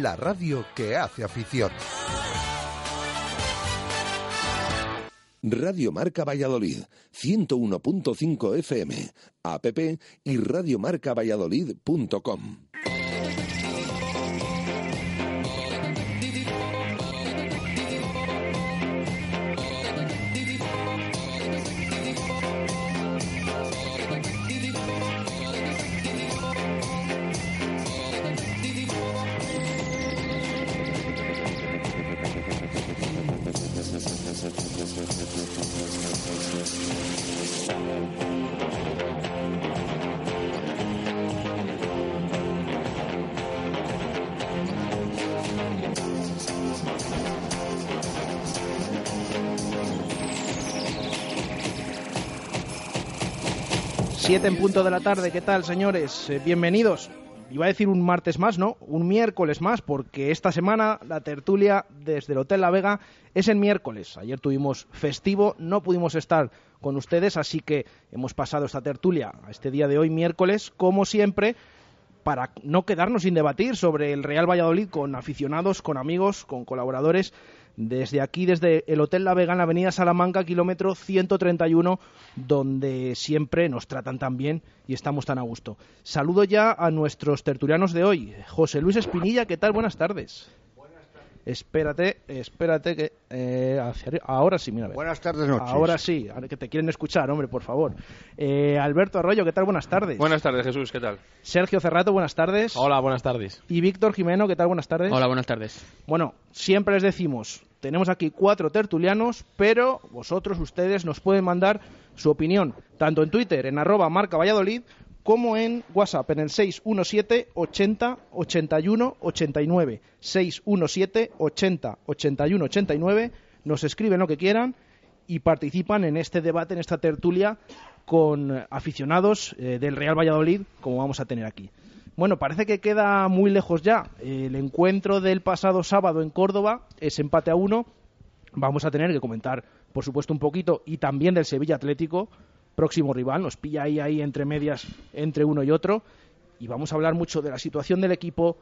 la radio que hace afición. Radio Marca Valladolid, 101.5 FM, app y radiomarcavalladolid.com. 7 en punto de la tarde, ¿qué tal, señores? Eh, bienvenidos. Iba a decir un martes más, ¿no? Un miércoles más, porque esta semana la tertulia desde el Hotel La Vega es el miércoles. Ayer tuvimos festivo, no pudimos estar con ustedes, así que hemos pasado esta tertulia a este día de hoy, miércoles, como siempre, para no quedarnos sin debatir sobre el Real Valladolid con aficionados, con amigos, con colaboradores desde aquí, desde el Hotel La Vega Avenida Salamanca, kilómetro 131, donde siempre nos tratan tan bien y estamos tan a gusto. Saludo ya a nuestros tertulianos de hoy. José Luis Espinilla, ¿qué tal? Buenas tardes. Espérate, espérate que eh, ahora sí, mira. Buenas tardes, noches. Ahora sí, que te quieren escuchar, hombre, por favor. Eh, Alberto Arroyo, ¿qué tal? Buenas tardes. Buenas tardes, Jesús, ¿qué tal? Sergio Cerrato, buenas tardes. Hola, buenas tardes. Y Víctor Jimeno, ¿qué tal? Buenas tardes. Hola, buenas tardes. Bueno, siempre les decimos, tenemos aquí cuatro tertulianos, pero vosotros, ustedes, nos pueden mandar su opinión, tanto en Twitter, en arroba marca Valladolid, como en WhatsApp en el 617 80 81 89. 617 80 81 89. Nos escriben lo que quieran y participan en este debate, en esta tertulia con aficionados eh, del Real Valladolid, como vamos a tener aquí. Bueno, parece que queda muy lejos ya. El encuentro del pasado sábado en Córdoba es empate a uno. Vamos a tener que comentar, por supuesto, un poquito y también del Sevilla Atlético, próximo rival, nos pilla ahí, ahí entre medias entre uno y otro. Y vamos a hablar mucho de la situación del equipo,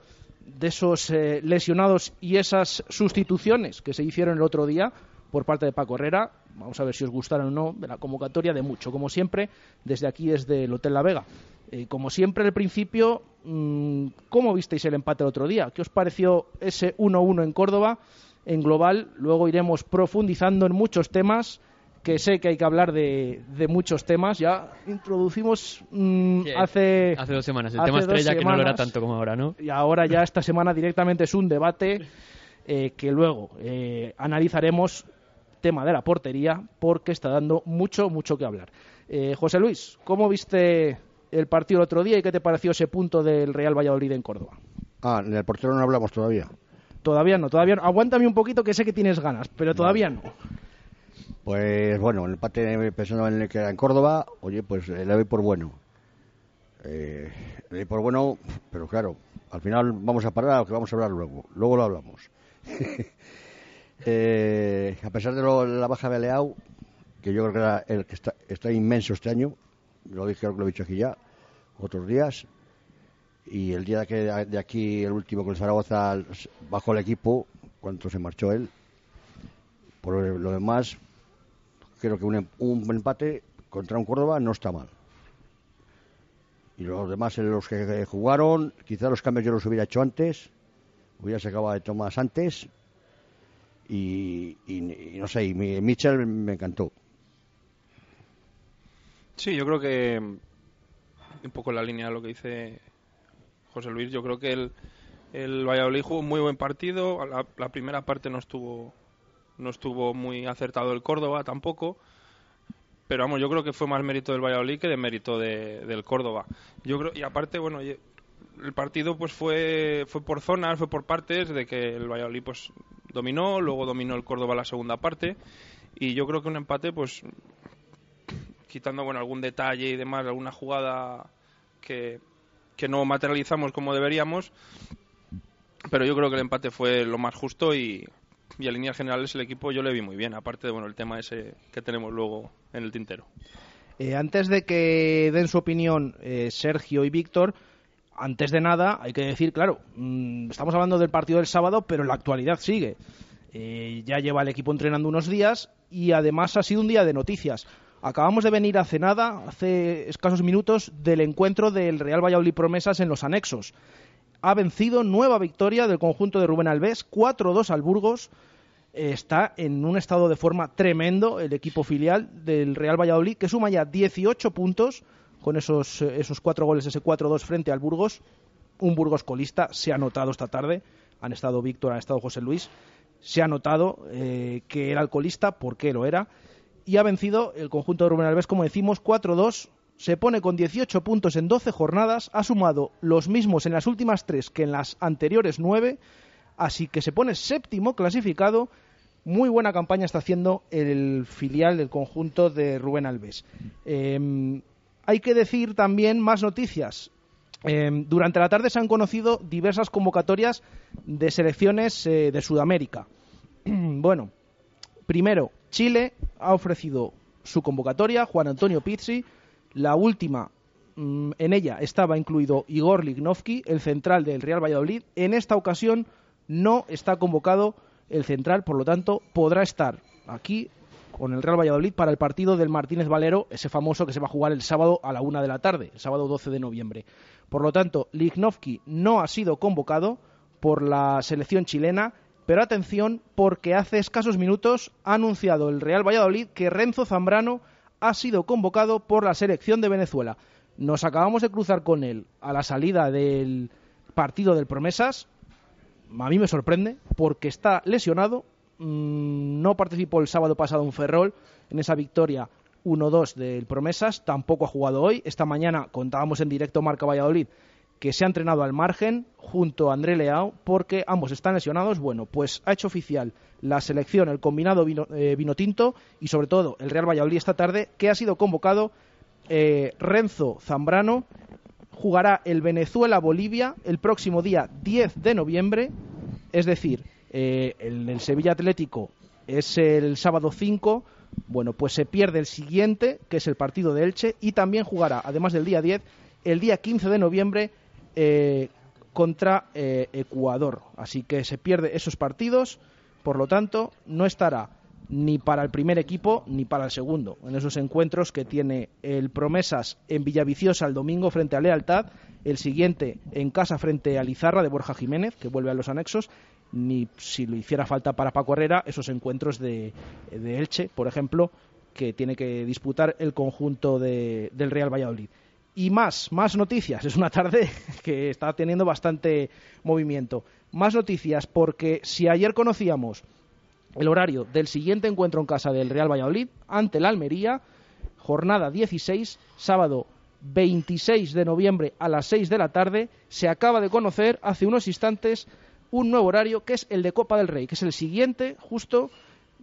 de esos eh, lesionados y esas sustituciones que se hicieron el otro día por parte de Paco Herrera. Vamos a ver si os gustaron o no de la convocatoria, de mucho, como siempre, desde aquí, desde el Hotel La Vega. Eh, como siempre, al principio, mm, ¿cómo visteis el empate el otro día? ¿Qué os pareció ese 1-1 en Córdoba? En global, luego iremos profundizando en muchos temas que sé que hay que hablar de, muchos temas. Ya introducimos mm, hace... Hace dos semanas, el tema estrella que no lo era tanto como ahora, ¿no? Y ahora ya esta semana directamente es un debate eh, que luego eh, analizaremos tema de la portería porque está dando mucho, mucho que hablar. Eh, José Luis, ¿cómo viste el partido el otro día y qué te pareció ese punto del Real Valladolid en Córdoba? Ah, en el portero no hablamos todavía. Todavía no, todavía no. Aguántame un poquito que sé que tienes ganas, pero todavía no. Pues bueno, el empate pensando en el que era en Córdoba, oye, pues le doy por bueno. Eh, le doy por bueno, pero claro, al final vamos a parar a lo que vamos a hablar luego. Luego lo hablamos. eh, a pesar de la baja de Leao, que yo creo que era el que está, está inmenso este año, lo dije, creo que lo he dicho aquí ya, otros días, y el día que de aquí, el último con el Zaragoza, bajó el equipo, cuando se marchó él. Por lo demás, creo que un, un empate contra un Córdoba no está mal. Y los demás, los que jugaron, quizá los cambios yo los hubiera hecho antes, hubiera sacado de Tomás antes. Y, no sé, y Mitchell me encantó. Sí, yo creo que un poco en la línea de lo que dice José Luis, yo creo que el, el Valladolid jugó un muy buen partido. la primera parte no estuvo no estuvo muy acertado el Córdoba tampoco. Pero vamos, yo creo que fue más mérito del Valladolid que de mérito de, del Córdoba. Yo creo, y aparte, bueno, el partido pues fue, fue por zonas, fue por partes, de que el Valladolid pues dominó, luego dominó el Córdoba la segunda parte. Y yo creo que un empate, pues quitando bueno algún detalle y demás, alguna jugada que, que no materializamos como deberíamos, pero yo creo que el empate fue lo más justo y, y a líneas generales el equipo yo le vi muy bien, aparte de bueno, el tema ese que tenemos luego en el tintero. Eh, antes de que den su opinión eh, Sergio y Víctor, antes de nada, hay que decir, claro, mm, estamos hablando del partido del sábado, pero la actualidad sigue. Eh, ya lleva el equipo entrenando unos días y además ha sido un día de noticias. Acabamos de venir hace nada, hace escasos minutos, del encuentro del Real Valladolid Promesas en los anexos. Ha vencido nueva victoria del conjunto de Rubén Alves, 4-2 al Burgos. Está en un estado de forma tremendo el equipo filial del Real Valladolid, que suma ya 18 puntos con esos, esos cuatro goles, ese 4-2 frente al Burgos. Un Burgos colista se ha notado esta tarde. Han estado Víctor, han estado José Luis. Se ha notado eh, que era alcoholista, porque lo era y ha vencido el conjunto de Rubén Alves, como decimos, 4-2. Se pone con 18 puntos en 12 jornadas, ha sumado los mismos en las últimas tres que en las anteriores nueve, así que se pone séptimo clasificado. Muy buena campaña está haciendo el filial del conjunto de Rubén Alves. Em, hay que decir también más noticias. Em, durante la tarde se han conocido diversas convocatorias de selecciones eh, de Sudamérica. bueno, primero, Chile ha ofrecido su convocatoria, Juan Antonio Pizzi, la última mm, en ella estaba incluido Igor Lignovsky, el central del Real Valladolid. En esta ocasión no está convocado el central, por lo tanto podrá estar aquí con el Real Valladolid para el partido del Martínez Valero, ese famoso que se va a jugar el sábado a la una de la tarde, el sábado 12 de noviembre. Por lo tanto, Lignovsky no ha sido convocado por la selección chilena pero atención porque hace escasos minutos ha anunciado el Real Valladolid que Renzo Zambrano ha sido convocado por la selección de Venezuela. Nos acabamos de cruzar con él a la salida del partido del Promesas. A mí me sorprende porque está lesionado. Mm, no participó el sábado pasado en Ferrol en esa victoria 1-2 del Promesas. Tampoco ha jugado hoy. Esta mañana contábamos en directo Marca Valladolid que se ha entrenado al margen junto a André Leao porque ambos están lesionados. Bueno, pues ha hecho oficial la selección, el combinado vino, eh, tinto y sobre todo el Real Valladolid esta tarde que ha sido convocado eh, Renzo Zambrano. Jugará el Venezuela-Bolivia el próximo día 10 de noviembre, es decir, eh, el, Sevilla Atlético es el sábado 5, bueno, pues se pierde el siguiente, que es el partido de Elche, y también jugará, además del día 10, el día 15 de noviembre eh, contra eh, Ecuador. Así que se pierde esos partidos, por lo tanto, no estará ni para el primer equipo ni para el segundo en esos encuentros que tiene el Promesas en Villaviciosa el domingo frente a Lealtad, el siguiente en casa frente a Lizarra de Borja Jiménez, que vuelve a los anexos, ni si lo hiciera falta para Paco Herrera, esos encuentros de, Elche, por ejemplo, que tiene que disputar el conjunto del Real Valladolid y más, más noticias. Es una tarde que está teniendo bastante movimiento. Más noticias porque si ayer conocíamos el horario del siguiente encuentro en casa del Real Valladolid ante la Almería, jornada 16, sábado 26 de noviembre a las 6 de la tarde, se acaba de conocer hace unos instantes un nuevo horario que es el de Copa del Rey, que es el siguiente justo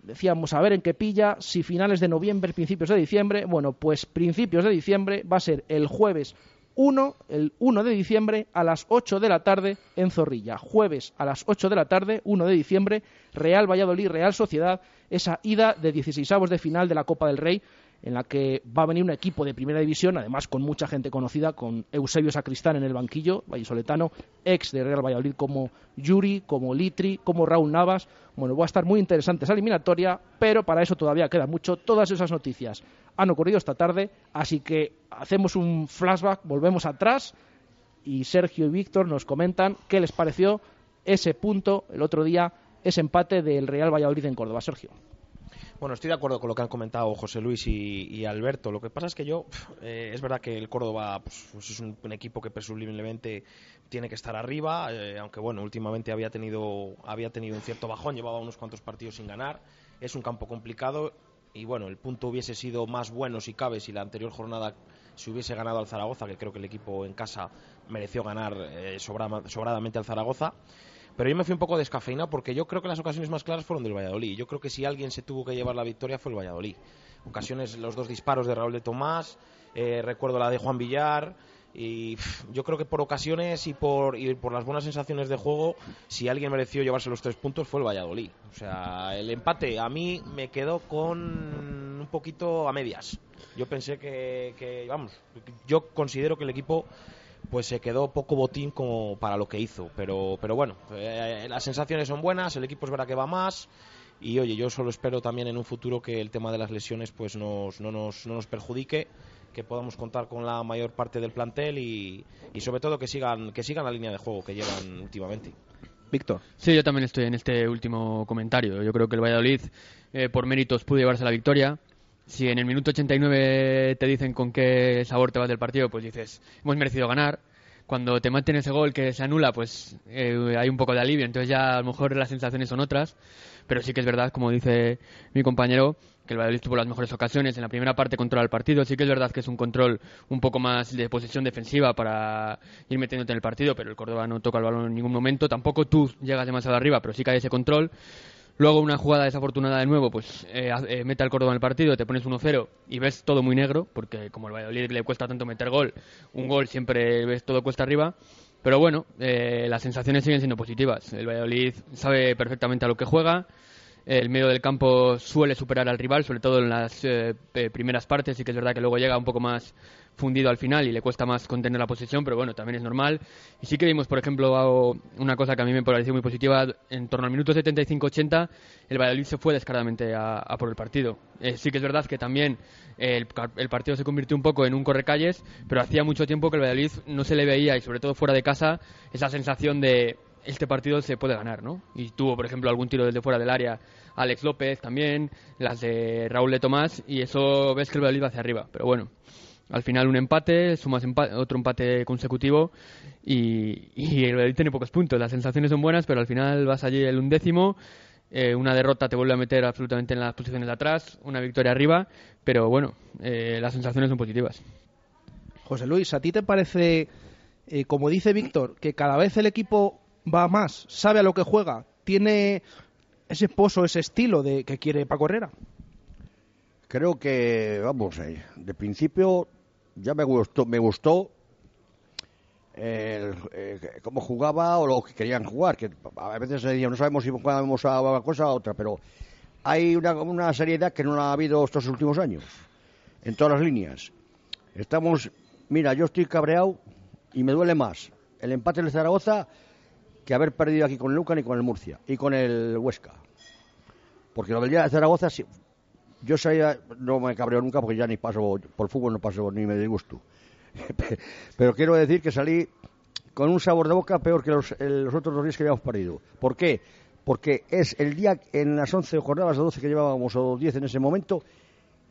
decíamos a ver en qué pilla, si finales de noviembre, principios de diciembre, bueno, pues principios de diciembre va a ser el jueves 1, el 1 de diciembre a las 8 de la tarde en Zorrilla. Jueves a las 8 de la tarde, 1 de diciembre, Real Valladolid, Real Sociedad, esa ida de 16 de final de la Copa del Rey en la que va a venir un equipo de primera división, además con mucha gente conocida, con Eusebio Sacristán en el banquillo, vallisoletano, ex de Real Valladolid como Yuri, como Litri, como Raúl Navas. Bueno, va a estar muy interesante esa eliminatoria, pero para eso todavía queda mucho. Todas esas noticias han ocurrido esta tarde, así que hacemos un flashback, volvemos atrás y Sergio y Víctor nos comentan qué les pareció ese punto el otro día, ese empate del Real Valladolid en Córdoba. Sergio. Bueno, estoy de acuerdo con lo que han comentado José Luis y, Alberto. Lo que pasa es que yo, eh, es verdad que el Córdoba pues, pues es un, equipo que presumiblemente tiene que estar arriba, eh, aunque bueno, últimamente había tenido, había tenido un cierto bajón, llevaba unos cuantos partidos sin ganar. Es un campo complicado y bueno, el punto hubiese sido más bueno si cabe si la anterior jornada se hubiese ganado al Zaragoza, que creo que el equipo en casa mereció ganar eh, sobradamente al Zaragoza. Pero yo me fui un poco descafeinado porque yo creo que las ocasiones más claras fueron del Valladolid. Yo creo que si alguien se tuvo que llevar la victoria fue el Valladolid. Ocasiones, los dos disparos de Raúl de Tomás, eh, recuerdo la de Juan Villar. Y yo creo que por ocasiones y por, y por las buenas sensaciones de juego, si alguien mereció llevarse los tres puntos fue el Valladolid. O sea, el empate a mí me quedó con un poquito a medias. Yo pensé que, que vamos, yo considero que el equipo pues se quedó poco botín como para lo que hizo. Pero, pero bueno, eh, las sensaciones son buenas, el equipo es verdad que va más. Y oye, yo solo espero también en un futuro que el tema de las lesiones pues nos, no, nos, no nos perjudique que podamos contar con la mayor parte del plantel y, y, sobre todo que sigan que sigan la línea de juego que llevan últimamente. Víctor. Sí, yo también estoy en este último comentario. Yo creo que el Valladolid, eh, por méritos, pudo llevarse la victoria. Si en el minuto 89 te dicen con qué sabor te vas del partido, pues dices, hemos merecido ganar. Cuando te maten ese gol que se anula, pues eh, hay un poco de alivio. Entonces ya a lo mejor las sensaciones son otras. Pero sí que es verdad, como dice mi compañero, que el Valladolid tuvo las mejores ocasiones. En la primera parte controla el partido. Sí que es verdad que es un control un poco más de posición defensiva para ir metiéndote en el partido, pero el Córdoba no toca el balón en ningún momento. Tampoco tú llegas demasiado arriba, pero sí que hay ese control. Luego una jugada desafortunada de nuevo, pues eh, eh, mete al Córdoba en el partido, te pones 1-0 y ves todo muy negro, porque como el Valladolid le cuesta tanto meter gol, un gol siempre ves todo cuesta arriba. Pero bueno, eh, las sensaciones siguen siendo positivas. El Valladolid sabe perfectamente a lo que juega, el medio del campo suele superar al rival, sobre todo en las eh, primeras partes, y que es verdad que luego llega un poco más fundido al final y le cuesta más contener la posición, pero bueno, también es normal. Y sí que vimos, por ejemplo, una cosa que a mí me pareció muy positiva, en torno al minuto 75-80, el Valladolid se fue descaradamente a, por el partido. Eh, sí que es verdad que también el, partido se convirtió un poco en un correcalles, pero hacía mucho tiempo que el Valladolid no se le veía, y sobre todo fuera de casa, esa sensación de este partido se puede ganar, ¿no? Y tuvo, por ejemplo, algún tiro desde fuera del área Alex López también, las de Raúl de Tomás, y eso ves que el Valladolid va hacia arriba. Pero bueno, al final un empate, sumas otro empate consecutivo y, el Valladolid tiene pocos puntos. Las sensaciones son buenas, pero al final vas allí el undécimo. Eh, una derrota te vuelve a meter absolutamente en las posiciones de atrás, una victoria arriba, pero bueno, eh, las sensaciones son positivas. José Luis, ¿a ti te parece, eh, como dice Víctor, que cada vez el equipo va más, sabe a lo que juega, tiene ese pozo, ese estilo de que quiere Paco Herrera? Creo que, vamos, eh, de principio ya me gustó, me gustó eh, cómo jugaba o lo que querían jugar, que a veces no sabemos si jugábamos a una cosa o a otra, pero hay una, una seriedad que no la ha habido estos últimos años, en todas las líneas. Estamos, mira, yo estoy cabreado y me duele más el empate de Zaragoza que haber perdido aquí con el Lucan y con el Murcia y con el Huesca. Porque lo del de Zaragoza, yo sabía, no me cabreo nunca porque ya ni paso, por fútbol no paso ni me disgusto. Pero quiero decir que salí con un sabor de boca peor que los, otros dos días que habíamos perdido. ¿Por qué? Porque es el día en las 11 jornadas, o 12 que llevábamos, o 10 en ese momento,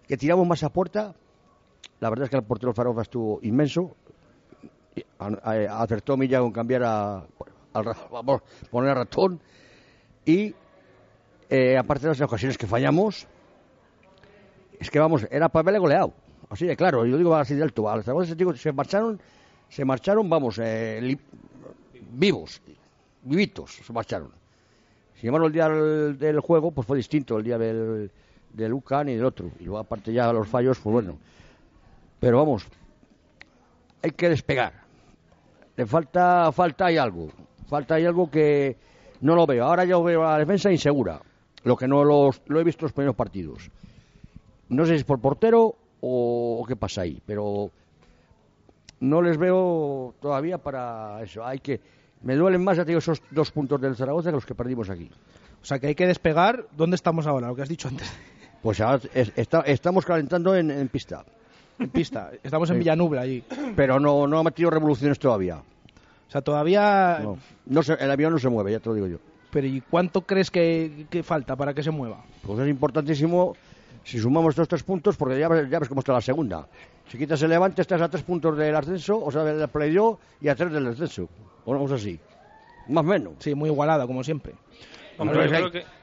que tiramos más a puerta. La verdad es que el portero Zaragoza estuvo inmenso. Acertó Milla con cambiar a, vamos, poner a ratón. Y eh, aparte de las ocasiones que fallamos, es que vamos, era haberle goleado. Así de claro, yo digo así de alto. se marcharon, se marcharon, vamos, eh, vivos, vivitos, se marcharon. Sin embargo, el día del, juego pues fue distinto, el día del, del UCAN y del otro. Y luego, aparte ya los fallos, pues bueno. Pero vamos, hay que despegar. Le falta, falta hay algo. Falta hay algo que no lo veo. Ahora yo veo a la defensa insegura, lo que no lo he visto en los primeros partidos. No sé si es por portero o, qué pasa ahí, pero no les veo todavía para eso. Hay que me duelen más, ya te digo, esos dos puntos del Zaragoza que los que perdimos aquí. O sea, que hay que despegar. ¿Dónde estamos ahora? Lo que has dicho antes. Pues ahora estamos calentando en, pista. En pista. Estamos en Villanubla allí. Pero no, no ha metido revoluciones todavía. O sea, todavía... No, el avión no se mueve, ya te lo digo yo. Pero ¿y cuánto crees que, falta para que se mueva? Pues es importantísimo si sumamos estos tres puntos, porque ya, ya ves cómo está la segunda. Si quitas el Levante, estás a tres puntos del ascenso, o sea, del playoff, y a tres del descenso. O una cosa así. Más o menos. Sí, muy igualada, como siempre.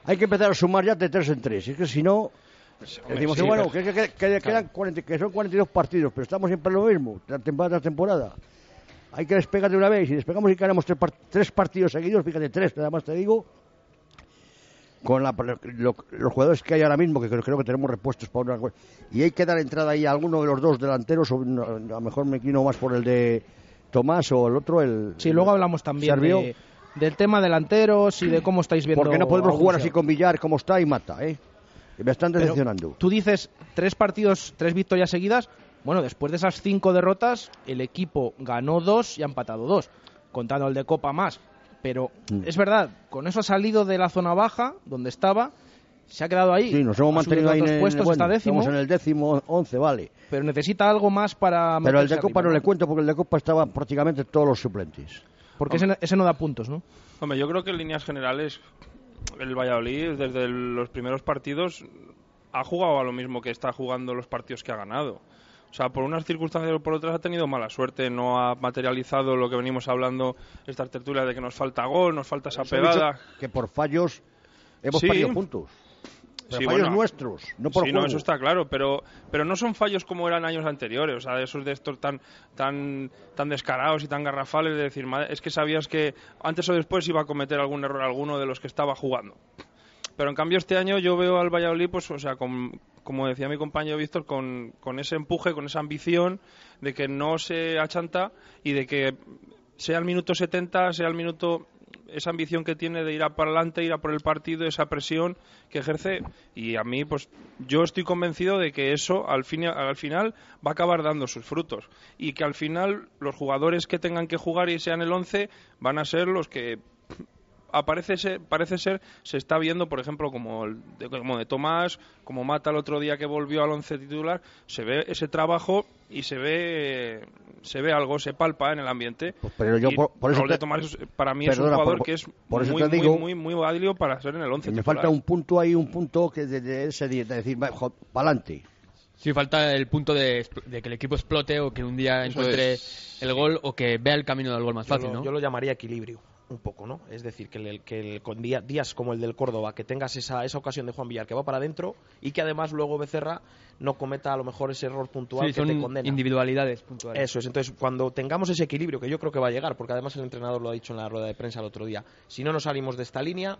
hay, que... empezar a sumar ya de tres en tres. Es que si no, pues, decimos que, bueno, que, quedan que son 42 partidos, pero estamos siempre en lo mismo, temporada tras temporada hay que despegar de una vez. Si despegamos y ganamos tres, partidos seguidos, fíjate, tres, nada más te digo, con los jugadores que hay ahora mismo, que creo, que tenemos repuestos para una y hay que dar entrada ahí a alguno de los dos delanteros, o a lo mejor me quino más por el de Tomás o el otro, el... Sí, luego hablamos también del tema delanteros y de cómo estáis viendo... Porque no podemos jugar así con Villar, como está, y mata, ¿eh? Me están decepcionando. Tú dices tres partidos, tres victorias seguidas, Bueno, después de esas cinco derrotas, el equipo ganó dos y ha empatado dos, contando el de Copa más. Pero Mm. es verdad, con eso ha salido de la zona baja, donde estaba, se ha quedado ahí. Sí, nos hemos mantenido ahí en puestos, bueno, está décimo, estamos en el décimo, once, vale. pero necesita algo más para. Pero el de Copa arriba, no le cuento porque el de Copa estaban prácticamente todos los suplentes. Porque ese, ese no da puntos, ¿no? Hombre, yo creo que en líneas generales el Valladolid desde los primeros partidos ha jugado a lo mismo que está jugando los partidos que ha ganado. O sea, por unas circunstancias o por otras ha tenido mala suerte, no ha materializado lo que venimos hablando estas tertulias de que nos falta gol, nos falta esa pegada. Que por fallos hemos Sí. perdido puntos. Pero Sí, fallos bueno, nuestros, no por sí, juego. no, eso está claro, pero, pero no son fallos como eran años anteriores, o sea, esos de estos tan, tan, tan descarados y tan garrafales de decir, "Madre, es que sabías que antes o después iba a cometer algún error alguno de los que estaba jugando. Pero en cambio este año yo veo al Valladolid, pues, o sea, como decía mi compañero Víctor, con, con ese empuje, con esa ambición de que no se achanta y de que sea el minuto 70, sea el minuto esa ambición que tiene de ir a para adelante, ir a por el partido, esa presión que ejerce. Y a mí pues yo estoy convencido de que eso al fin al final va a acabar dando sus frutos. Y que al final los jugadores que tengan que jugar y sean el 11 van a ser los que aparece ser, parece ser se está viendo por ejemplo como el de, como de Tomás como Mata el otro día que volvió al once titular se ve ese trabajo y se ve se ve algo se palpa en el ambiente Pues, pero yo Y por- por eso de Tomás para mí es un Perdona, jugador por- que es por eso muy, te muy, digo- muy muy válido para ser en el once me titular. falta un punto ahí, un punto que de, de ese día, de decir, para adelante. Sí, falta el punto de, de que el equipo explote o que un día encuentre el gol o que vea el camino del gol más Yo fácil, lo, ¿no? yo lo llamaría equilibrio, un poco, ¿no? Es decir, que, el, que el- con día- días como el del Córdoba, que tengas esa, esa ocasión de Juan Villar que va para adentro y que además luego Becerra no cometa a lo mejor ese error puntual Sí, que son te condena. individualidades puntuales. Eso es, entonces cuando tengamos ese equilibrio, que yo creo que va a llegar, porque además el entrenador lo ha dicho en la rueda de prensa el otro día, si no nos salimos de esta línea,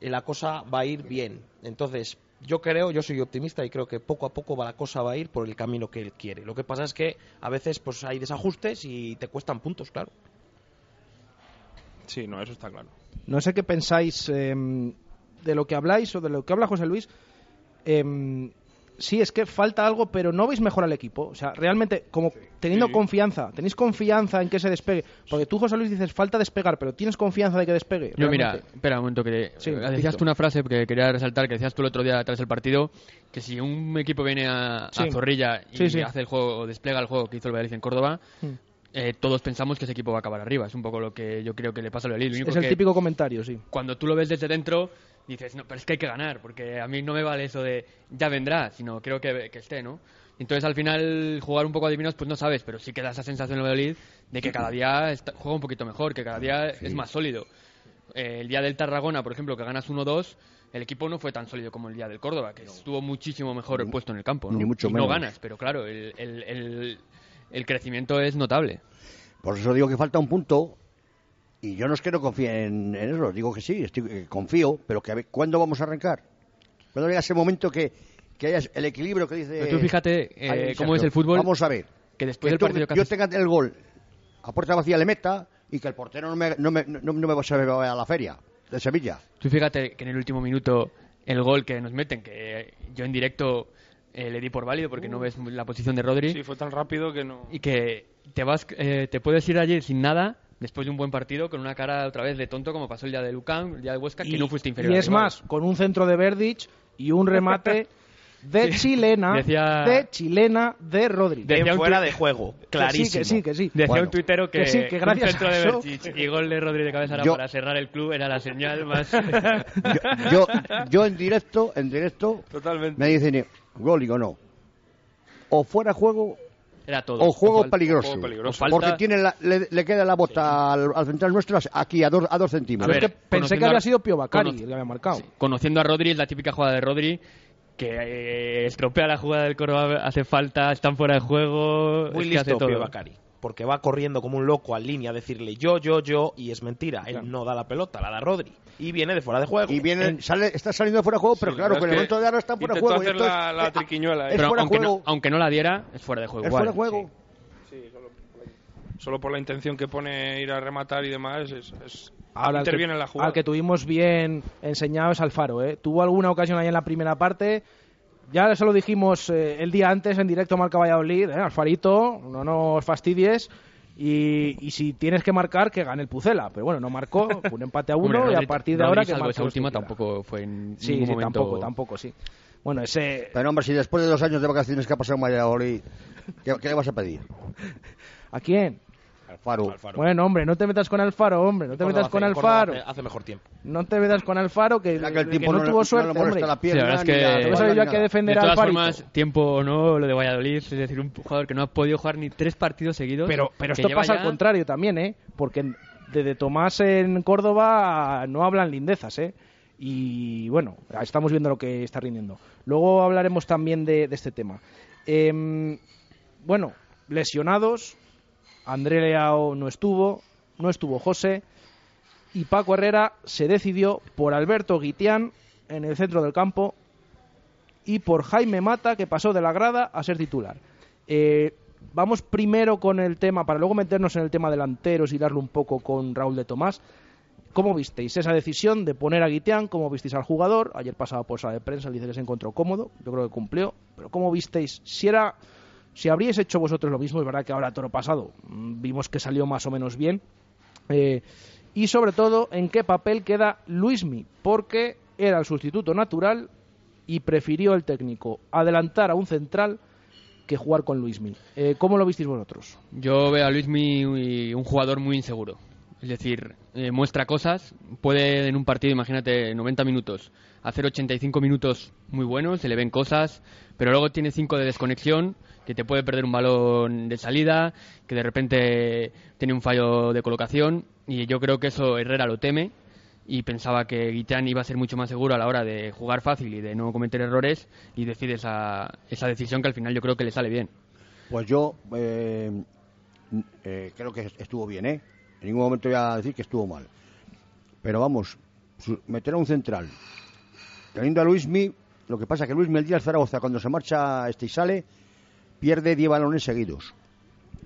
eh, la cosa va a ir bien. Entonces, yo creo, yo soy optimista y creo que poco a poco va, la cosa va a ir por el camino que él quiere. Lo que pasa es que a veces pues hay desajustes y te cuestan puntos, claro. Sí, no, eso está claro. No sé qué pensáis em, de lo que habláis o de lo que habla José Luis. Em, sí, es que falta algo, pero no veis mejor al equipo. O sea, realmente, como teniendo Sí. confianza, tenéis confianza en que se despegue. Porque tú, José Luis, dices falta despegar, pero tienes confianza de que despegue. Yo, mira, espera un momento, que Sí, decías Víctor. tú una frase que quería resaltar, que decías tú el otro día tras el partido, que si un equipo viene a. Zorrilla y Sí, sí. hace el juego, o despliega el juego que hizo el Valladolid en Córdoba, Mm. Eh, todos pensamos que ese equipo va a acabar arriba. Es un poco lo que yo creo que le pasa. Lo único Es el que típico comentario, sí. cuando tú lo ves desde dentro, dices, no, pero es que hay que ganar, porque a mí no me vale eso de ya vendrá, sino creo que, que esté, ¿no? Entonces al final jugar un poco adivinos pues no sabes, pero sí que da esa sensación en el Valladolid de que cada día está- juega un poquito mejor, que cada día es más sólido. Eh, el día del Tarragona, por ejemplo, que ganas 1-2, el equipo no fue tan sólido como el día del Córdoba, que estuvo muchísimo mejor puesto en el campo, ¿no? ni mucho Y menos. no ganas, pero claro, el, el- el- el crecimiento es notable. Por eso digo que falta un punto. Y yo no es que no confíe en, en eso, digo que sí, estoy, eh, confío, pero que a ver, ¿cuándo vamos a arrancar? ¿Cuándo llega ese momento que, que haya el equilibrio que dice... Pero tú fíjate eh, cómo es el fútbol, Vamos a ver. que después que del tú- partido que yo haces- tenga el gol a puerta vacía le meta y que el portero no me, no me, no, no me vaya a la feria de Sevilla. Tú fíjate que en el último minuto el gol que nos meten, que yo en directo eh, le di por válido porque no ves la posición de Rodri, Sí, fue tan rápido que no. y que te vas, eh, te puedes ir allí sin nada después de un buen partido con una cara otra vez de tonto como pasó el día de Lucán, el día de Huesca, que no fuiste inferior. y es más, con un centro de Verdich y un remate de Sí. chilena, Decía- de chilena de Rodri. Decía un fuera tuit- de juego, Que sí, clarísimo. que sí, que sí. Decía Bueno, un tuitero que, que sí, que gracias un centro a de eso- Berchich y gol de Rodri de cabeza Yo- para cerrar el club, era la señal más... Yo, yo en directo, en directo, Totalmente. me dicen gol, digo no. O fuera juego era todo. o juego fal- peligroso. juego peligroso. O falta- Porque tiene la- le, le queda la bota al, al central nuestro aquí a dos, a dos centímetros. A es ver, que pensé que había sido Pio Bacari cono- el que había marcado. Sí, Conociendo a Rodri, es la típica jugada de Rodri que eh, estropea la jugada del Córdoba, hace falta, están fuera de juego, Muy es que hace listo Bacari. Porque va corriendo como un loco al línea a decirle yo, yo, yo, y es mentira. Él no da la pelota, la da Rodri. Y viene de fuera de juego. Y viene, sale, está saliendo fuera de juego, pero Sí, claro, verdad el momento de ahora está fuera de juego. y hacer esto es- la- la eh, triquiñuela, ¿eh? Pero fuera de aunque juego. no, aunque no la diera, es fuera de juego Es igual. fuera de juego. Solo por la intención que pone ir a rematar y demás, es, es- Ahora, el que- interviene en la jugada. al que tuvimos bien enseñado es Alfaro. ¿eh? Tuvo alguna ocasión ahí en la primera parte, ya se lo dijimos eh, el día antes en directo a Marca Valladolid, ¿eh? Alfarito, no nos fastidies. Y, y si tienes que marcar, que gane el Pucela. Pero bueno, no marcó, un empate a uno Hombre, y a partir de ahora que marque esa última tampoco fue en Sí, ningún sí, momento... tampoco, tampoco, sí. Bueno, ese... Pero hombre, si después de dos años de vacaciones que ha pasado en Valladolid, ¿qué, qué le vas a pedir? ¿A quién? Alfaro. Bueno, hombre, no te metas con Alfaro, hombre, no te metas con hace- Alfaro. hace- hace mejor tiempo. No te metas con Alfaro, que, el que tiempo no, no, tuvo no suerte, molesta hombre. la Sí, pierna. la verdad es que- la ni que defender De a todas formas, tiempo no lo de Valladolid, es decir, un jugador que no ha podido jugar ni tres partidos seguidos. Pero, esto pasa ya- al contrario también, ¿eh? Porque desde Tomás en Córdoba no hablan lindezas, ¿eh? Y bueno, estamos viendo lo que está rindiendo. Luego hablaremos también de, de este tema. Em, bueno, lesionados. André Leao no estuvo, no estuvo José. Y Paco Herrera se decidió por Alberto Guitián en el centro del campo y por Jaime Mata, que pasó de la grada a ser titular. Eh, vamos primero con el tema, para luego meternos en el tema delanteros y darle un poco con Raúl de Tomás. ¿Cómo visteis esa decisión de poner a Guitián? ¿Cómo visteis al jugador? Ayer pasaba por sala de prensa, dice que se encontró cómodo, yo creo que cumplió. Pero ¿cómo visteis? Si era, si habríais hecho vosotros lo mismo, es verdad que ahora toro pasado mm, vimos que salió más o menos bien. Eh, y sobre todo, ¿en qué papel queda Luismi? Porque era el sustituto natural y prefirió el técnico adelantar a un central que jugar con Luismi. Eh, ¿Cómo lo visteis vosotros? Yo veo a Luismi un jugador muy inseguro. Es decir, eh, muestra cosas, puede en un partido, imagínate, 90 minutos, hacer 85 minutos muy buenos, se le ven cosas, pero luego tiene 5 de desconexión, que te puede perder un balón de salida, que de repente tiene un fallo de colocación, y yo creo que eso Herrera lo teme, y pensaba que Guitán iba a ser mucho más seguro a la hora de jugar fácil y de no cometer errores, y decide esa, esa decisión que al final yo creo que le sale bien. Pues yo eh, eh, creo que estuvo bien, ¿eh? En ningún momento voy a decir que estuvo mal. Pero vamos, meter a un central, teniendo a Luismi, lo que pasa es que Luismi el día del Zaragoza, cuando se marcha este y sale, pierde 10 balones seguidos.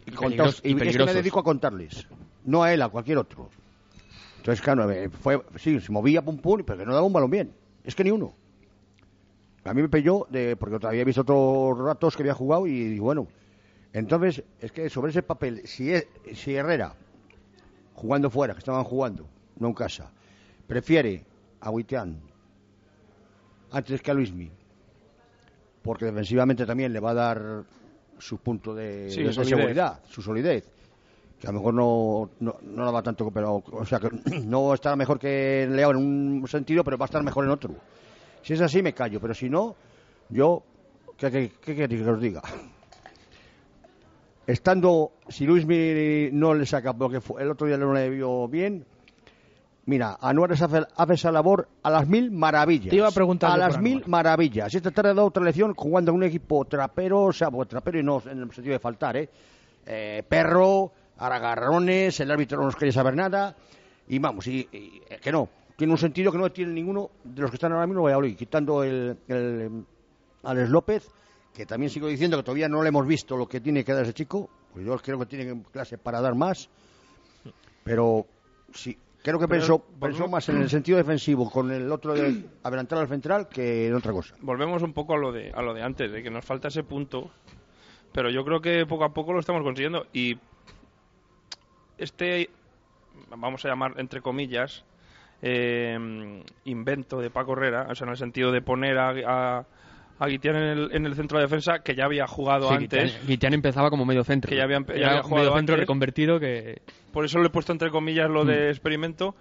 Y, Y contaos- peligrosos- y y es que me dedico a contarles, no a él, a cualquier otro. Entonces, claro, eh, fue, sí, se movía pum pum, pero que no daba un balón bien. Es que ni uno. A mí me pilló, de, porque todavía he visto otros ratos que había jugado y digo, bueno, entonces, es que sobre ese papel, si, es, si Herrera, jugando fuera, que estaban jugando, no en casa, prefiere a Guitián antes que a Luismi, porque defensivamente también le va a dar su punto de, Sí, seguridad, su solidez, que a lo mejor no, no, no la va tanto, pero, o sea, que no estará mejor que Leo en un sentido, pero va a estar mejor en otro. Si es así, me callo, pero si no, yo, ¿qué, qué, qué queréis que os diga? Estando, si Luis no le saca, porque fue- el otro día no le vio bien, mira, Anuares hace, esa labor a las mil maravillas. Te iba a preguntar A las mil Anuar. maravillas. Esta tarde ha dado otra lección jugando en un equipo trapero, o sea, pues, trapero y no en el sentido de faltar, ¿eh? Eh, perro, aragarrones, el árbitro no nos quería saber nada, y vamos, y, y, eh, que no, tiene un sentido que no tiene ninguno de los que están ahora mismo en Valladolid, quitando el, el Alex López, que también sigo diciendo que todavía no le hemos visto lo que tiene que dar ese chico, pues yo creo que tiene clase para dar más, pero sí, creo que Pero- pensó, pensó más en el sentido defensivo con el otro de adelantar al central que en otra cosa. volvemos un poco a lo de a lo de antes, de que nos falta ese punto, pero yo creo que poco a poco lo estamos consiguiendo y este vamos a llamar entre comillas eh, invento de Paco Herrera, o sea, en el sentido de poner a, a, a Guitián en el, en el centro de defensa que ya había jugado Sí, antes. Guitián, Guitián empezaba como medio centro. Que ya había ya jugado medio centro antes. reconvertido que... Por eso le he puesto entre comillas lo Mm. de experimento.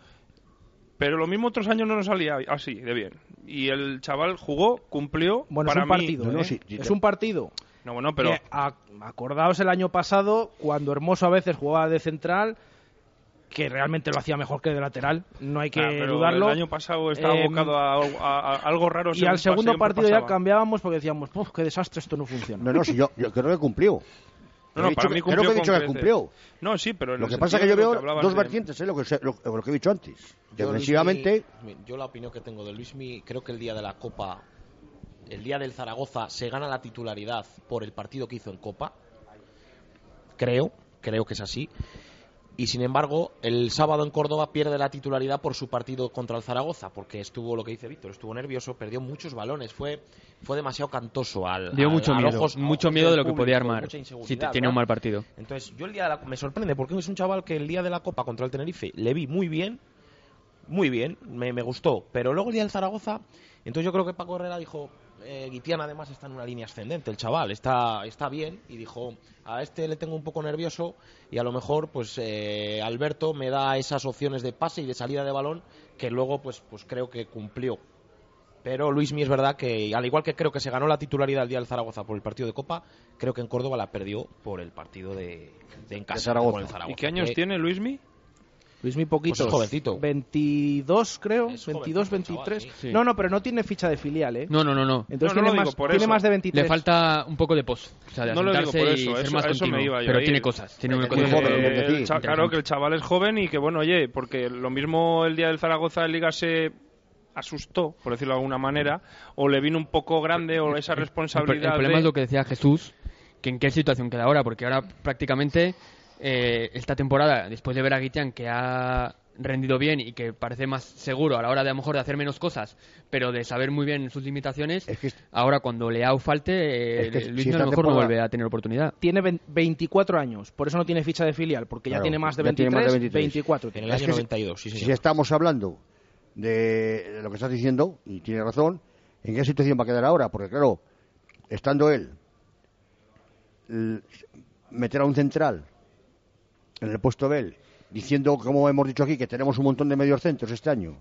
Pero lo mismo otros años no nos salía así, de bien. Y el chaval jugó, cumplió. Bueno, para es un mí- partido, no, no, ¿eh? sí, sí, es un partido. No, bueno, pero. que, a- acordaos el año pasado, cuando Hermoso a veces jugaba de central, que realmente lo hacía mejor que de lateral, no hay que Ah, pero dudarlo. El año pasado estaba Eh, abocado a, a- a algo raro. y al segundo partido ya cambiábamos porque decíamos, "Puf, qué desastre, esto no funciona. No, no, si yo, yo creo que cumplió. No, He no, dicho para que- mí creo cumplió que he dicho que cumplió. No, sí, pero. en Lo que pasa es que yo veo dos de- vertientes, ¿eh? lo, que, se- lo, lo que he dicho antes. Yo, Defensivamente, yo la opinión que tengo de Luismi, creo que el día de la Copa, el día del Zaragoza, se gana la titularidad por el partido que hizo en Copa. Creo, creo que es así. Y sin embargo el sábado en Córdoba pierde la titularidad por su partido contra el Zaragoza porque estuvo lo que dice Víctor estuvo nervioso perdió muchos balones fue fue demasiado cantoso al Dio al- mucho al miedo, ojos- mucho ojos miedo de lo que podía armar si te- tiene un mal partido. entonces yo el día de la, me sorprende porque es un chaval que el día de la Copa contra el Tenerife le vi muy bien muy bien, me, me gustó. Pero luego el día del Zaragoza, entonces yo creo que Paco Herrera dijo, eh, Guitián además está en una línea ascendente, el chaval, está, está bien, y dijo, a este le tengo un poco nervioso y a lo mejor pues eh, Alberto me da esas opciones de pase y de salida de balón que luego pues, pues creo que cumplió. Pero Luismi es verdad que, al igual que creo que se ganó la titularidad el día del Zaragoza por el partido de Copa, creo que en Córdoba la perdió por el partido de, de en casa, Zaragoza. con el Zaragoza. ¿Y qué años Que- tiene Luismi? Luismi poquitos. Pues es jovencito. 22 creo, Es 22, jovencito, 23. chaval, sí. No, no, pero no tiene ficha de filial, ¿eh? No, no, no, no. Entonces No, no tiene, lo digo más, por tiene eso. más de 23. Le falta un poco de pos. O sea, de No lo digo por eso, ser eso- más eso me continuo. iba yo pero ir. tiene cosas. Tiene Muy cosas joven, Eh, el claro que el chaval es joven y que bueno, oye, porque lo mismo el día del Zaragoza en Liga se asustó, por decirlo de alguna manera, o le vino un poco grande o esa El, responsabilidad. el problema de- es lo que decía Jesús, que en qué situación queda ahora, porque ahora prácticamente eh, esta temporada, después de ver a Guitián que ha rendido bien y que parece más seguro a la hora de a lo mejor de hacer menos cosas, pero de saber muy bien sus limitaciones, Es que es- ahora cuando Leao falte, eh, Es que Luis si a lo mejor no vuelve a tener oportunidad. Tiene vein- 24 años, por eso no tiene ficha de filial, porque ya tiene más de ya tiene 23, más de 23. 24. En tiene. el Es año que si- 92, sí, si señor. estamos hablando de lo que estás diciendo, y tiene razón, ¿en qué situación va a quedar ahora? Porque claro, estando él, meter a un central en el puesto de él, diciendo, como hemos dicho aquí, que tenemos un montón de medios centros este año,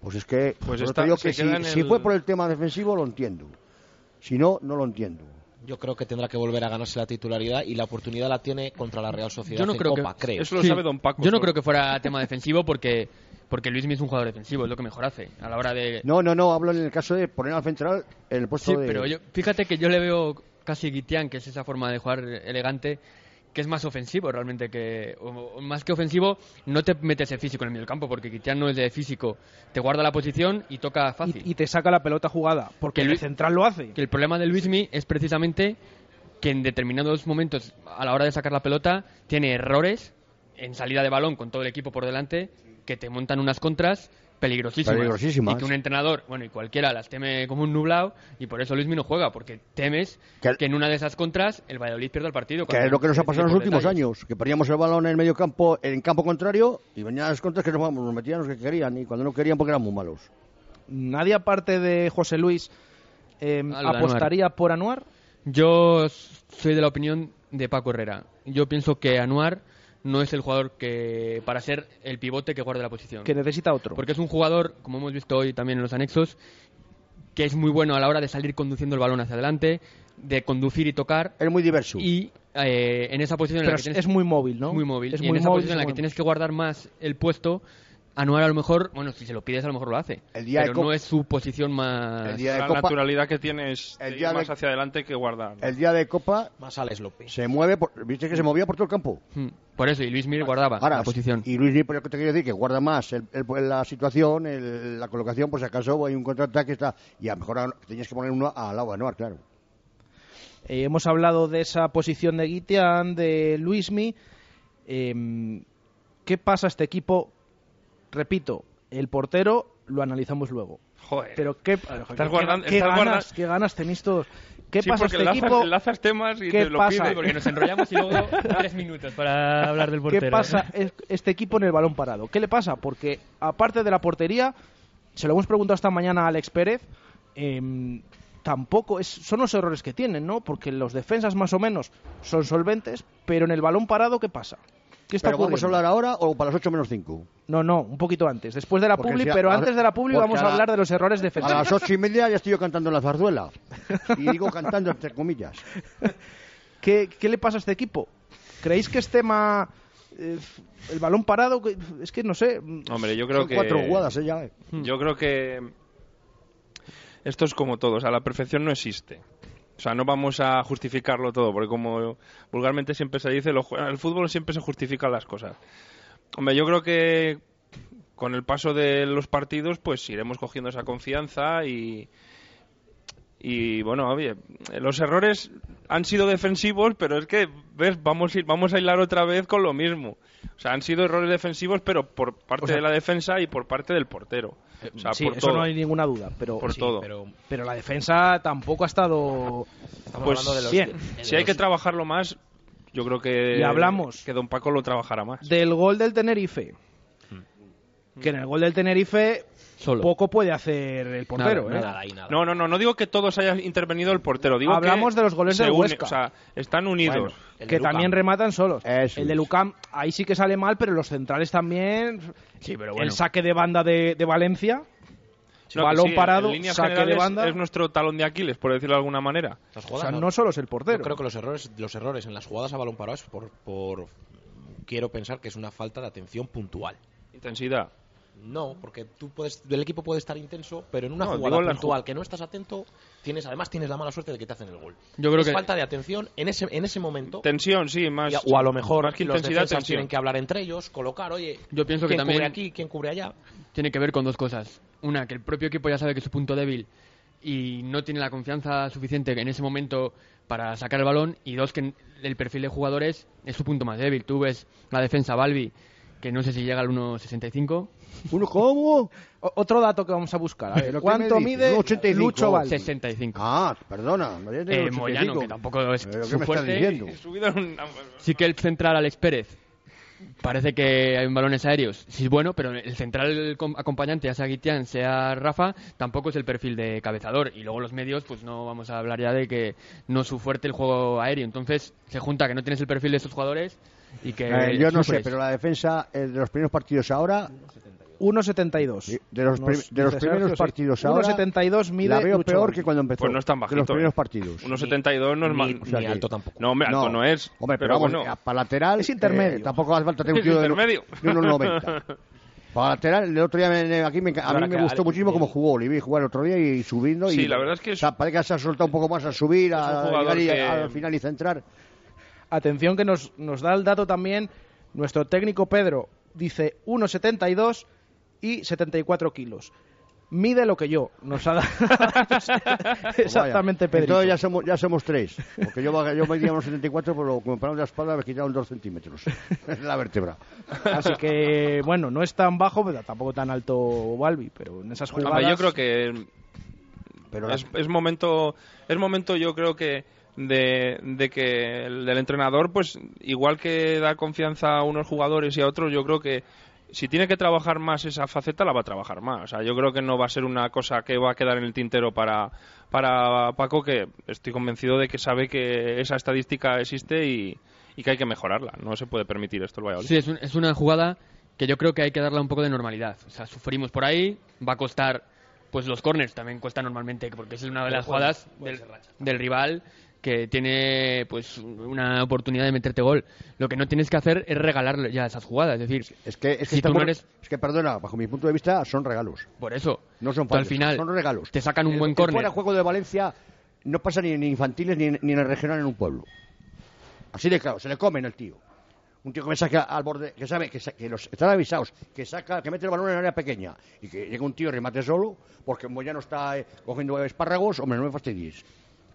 pues es que, Pues está- digo que si, fue por el tema defensivo lo entiendo, si no, no lo entiendo. Yo creo que tendrá que volver a ganarse la titularidad y la oportunidad la tiene contra la Real Sociedad Yo no en creo que- creo. Eso lo Sí. sabe Don Paco. Yo no creo que fuera tema defensivo porque porque Luis es un jugador defensivo, es lo que mejor hace a la hora de No, no, no, hablo en el caso de poner al central en el puesto Sí, de... pero yo, fíjate que yo le veo casi Guitián, que es esa forma de jugar elegante, que es más ofensivo realmente que. o- más que ofensivo, no te metes el físico en el medio del campo, porque Guitián no es de físico. Te guarda la posición y toca fácil. Y, y te saca la pelota jugada, porque Que el Luis- central lo hace. Que el problema de Luismi es precisamente que en determinados momentos, a la hora de sacar la pelota, tiene errores en salida de balón con todo el equipo por delante que te montan unas contras peligrosísimas. Peligrosísimas. Y que un entrenador, bueno, y cualquiera las teme como un nublado y por eso Luismi no juega, porque temes Que- que, en una de esas contras el Valladolid pierda el partido. Que es lo que nos ha pasado en los últimos detalles. años, que poníamos el balón en el medio campo, en campo contrario, y venían las contras que nos, nos metían los que querían, y cuando no querían porque eran muy malos. Nadie aparte de José Luis eh, de apostaría por Anuar. Yo soy de la opinión de Paco Herrera. Yo pienso que Anuar no es el jugador que para ser el pivote que guarde la posición. que necesita otro. Porque es un jugador, como hemos visto hoy también en los anexos, que es muy bueno a la hora de salir conduciendo el balón hacia adelante, de conducir y tocar. Es muy diverso. Y eh, en esa posición en la es, que tienes, es muy móvil, ¿no? muy móvil. Es y muy en esa móvil, posición en la se que mueve. tienes que guardar más el puesto, Anuar a lo mejor, bueno, si se lo pides a lo mejor lo hace. El día pero no es su posición más... El día de La Copa, naturalidad que tiene es El de día ir más de- hacia adelante que guardar. el día de Copa Más Alex López. se mueve, por- viste que se movía por todo el campo. Hmm. Por eso, y Luis Mir guardaba Ahora, la posición. y Luis, por lo que te quiero decir, que guarda más el- el- la situación, el- la colocación, por si acaso hay un contraataque, está, y a lo mejor tenías que poner uno al lado de Anuar, claro. Eh, hemos hablado de esa posición de Guitián, de Luismi. Eh, ¿Qué pasa a este equipo? Repito, el portero lo analizamos luego. Joder. Pero qué, qué- guardando- qué estás ganas, guardando- qué ganas tenéis todos. ¿Qué Sí, pasa porque este enlazas, equipo? enlazas temas y ¿Qué te lo pasa? pide. Porque nos enrollamos y luego tres minutos para hablar del portero. ¿Qué pasa es- este equipo en el balón parado? ¿Qué le pasa? Porque aparte de la portería, se lo hemos preguntado esta mañana a Alex Pérez, em, tampoco es, son los errores que tienen, ¿no? Porque los defensas más o menos son solventes, pero en el balón parado, ¿qué pasa? ¿Qué está ¿Pero vamos a hablar ahora o para las 8 menos 5? No, no, un poquito antes, después de la Porque publi, si a- pero a- antes de la publi vamos a a la- hablar de los errores A defensivos. las ocho y media ya estoy yo cantando en la zarzuela. Y digo cantando entre comillas. ¿Qué, qué le pasa a este equipo? ¿Creéis que es tema eh, el balón parado? Es que no sé. Hombre, yo creo Son que... cuatro jugadas, ¿eh? Ya, eh. Yo creo que esto es como todo, o sea, la perfección no existe. O sea, no vamos a justificarlo todo, porque como vulgarmente siempre se dice, lo el fútbol siempre se justifican las cosas. Hombre, yo creo que con el paso de los partidos, pues iremos cogiendo esa confianza y, Y bueno, oye, los errores han sido defensivos, pero es que, ves, vamos a, ir, vamos a hilar otra vez con lo mismo. O sea, han sido errores defensivos, pero por parte O sea- de la defensa y por parte del portero. O sea, sí, por eso todo. no hay ninguna duda. Pero, Por sí, todo. Pero pero la defensa tampoco ha estado estamos Pues hablando de los, bien. de Si hay que trabajarlo más, yo creo que, Y hablamos. que Don Paco lo trabajará más. del gol del Tenerife. Que en el gol del Tenerife Solo. poco puede hacer el portero. Nada, ¿eh? nada ahí, nada. No, no, no, no digo que todos haya intervenido el portero. Digo Hablamos que de los goles une- Huesca. O sea, están unidos. Bueno, El que de también rematan solos. Eso el de. Lucam, ahí sí que sale mal, pero los centrales también. Sí, pero El bueno. saque de banda de, de Valencia. Balón sí, parado, saque de banda. Es nuestro talón de Aquiles, por decirlo de alguna manera. Las O jugadas sea, no. no solo es el portero. Yo creo que los errores, los errores en las jugadas a balón parado es por, por. Quiero pensar que es una falta de atención puntual. Intensidad. No, porque tú puedes, el equipo puede estar intenso, pero en una No, jugada puntual que no estás atento, tienes además tienes la mala suerte de que te hacen el gol. Yo creo es que- falta de atención en ese en ese momento. Tensión, sí, más. a- o a lo mejor más que los intensidad, defensas tensión. tienen que hablar entre ellos, colocar, oye, Yo pienso que ¿quién también- cubre aquí, quién cubre allá? tiene que ver con dos cosas. Una, que el propio equipo ya sabe que es su punto débil y no tiene la confianza suficiente en ese momento para sacar el balón. Y dos, que el perfil de jugadores es su punto más débil. Tú ves la defensa Balbi, que no sé si llega al 1.65. ¿Uno cómo? O- otro dato que vamos a buscar. A ver, ¿Pero qué ¿Cuánto me dices? mide 1,85. Lucho Balbi? 65. Ah, perdona. me había entendido Eh, Moyano, 85. que tampoco es ¿Pero su qué me estás fuerte. diciendo? He subido un- Sí que el central Alex Pérez parece que hay balones aéreos. Sí es bueno, pero el central com- acompañante, ya sea Guitián, sea Rafa, tampoco es el perfil de cabezador. Y luego los medios, pues no vamos a hablar ya de que no es su fuerte el juego aéreo. Entonces se junta que no tienes el perfil de esos jugadores y que Eh, yo no sé, sufres. pero la defensa eh, de los primeros partidos ahora, 1,72. Sí, de los, Nos de los primeros Sergio, sí. partidos ahora, 1,72 mide la veo Lucho peor que cuando empezó. Pues no es tan De los bajito, primeros eh. partidos. 1,72 no es Ni, mal. o sea ni alto tampoco. No, hombre, alto no es. Hombre, pero, vamos, bueno. eh, para lateral. Es intermedio. eh, tampoco hace falta tener un tío de, intermedio. de 1,90. Para lateral, el otro día me- aquí me, a mí me gustó muchísimo eh, cómo jugó. Le vi jugar el otro día y subiendo. Sí, y, la verdad es que es- o sea, parece que se ha soltado un poco más al subir, a, y- que- al final y centrar. Atención que nos, nos da el dato también nuestro técnico Pedro. Dice 1,72 y 74 kilos. Mide lo que yo. Nos ha dado exactamente Pues Vaya. Pedro. Entonces ya somos, ya somos tres. Porque yo, yo medía unos 74, pero como para la espalda me quitaron dos centímetros. Es la vértebra. Así que, bueno, no es tan bajo, pero tampoco tan alto Balbi, pero en esas Hombre, jugadas... yo creo que Pero la- es, es momento es momento yo creo que de, de que el del entrenador pues igual que da confianza a unos jugadores y a otros yo creo que si tiene que trabajar más esa faceta la va a trabajar más. O sea yo creo que no va a ser una cosa que va a quedar en el tintero para para Paco que estoy convencido de que sabe que esa estadística existe y, y que hay que mejorarla. No se puede permitir esto el Valladolid. Sí, es, un- es una jugada que yo creo que hay que darle un poco de normalidad. O sea, sufrimos por ahí, va a costar, pues los corners también cuesta normalmente, porque es una de las jugadas del, del rival que tiene pues una oportunidad de meterte gol. Lo que no tienes que hacer es regalarle ya esas jugadas, es decir, Es que, es que, Si tú no eres- es que, perdona, bajo mi punto de vista son regalos. por eso, No son tú al fallos, final son regalos. te sacan un El- buen córner. fuera juego de Valencia no pasa ni en infantiles ni en, ni en el regional en un pueblo. Así de claro, se le comen el tío. Un tío que me saca al borde, que sabe que, sa- que los están avisados, que saca, que mete el balón en área pequeña y que llega un tío y remate solo, porque Moyano está eh, cogiendo espárragos, hombre, no me fastidies.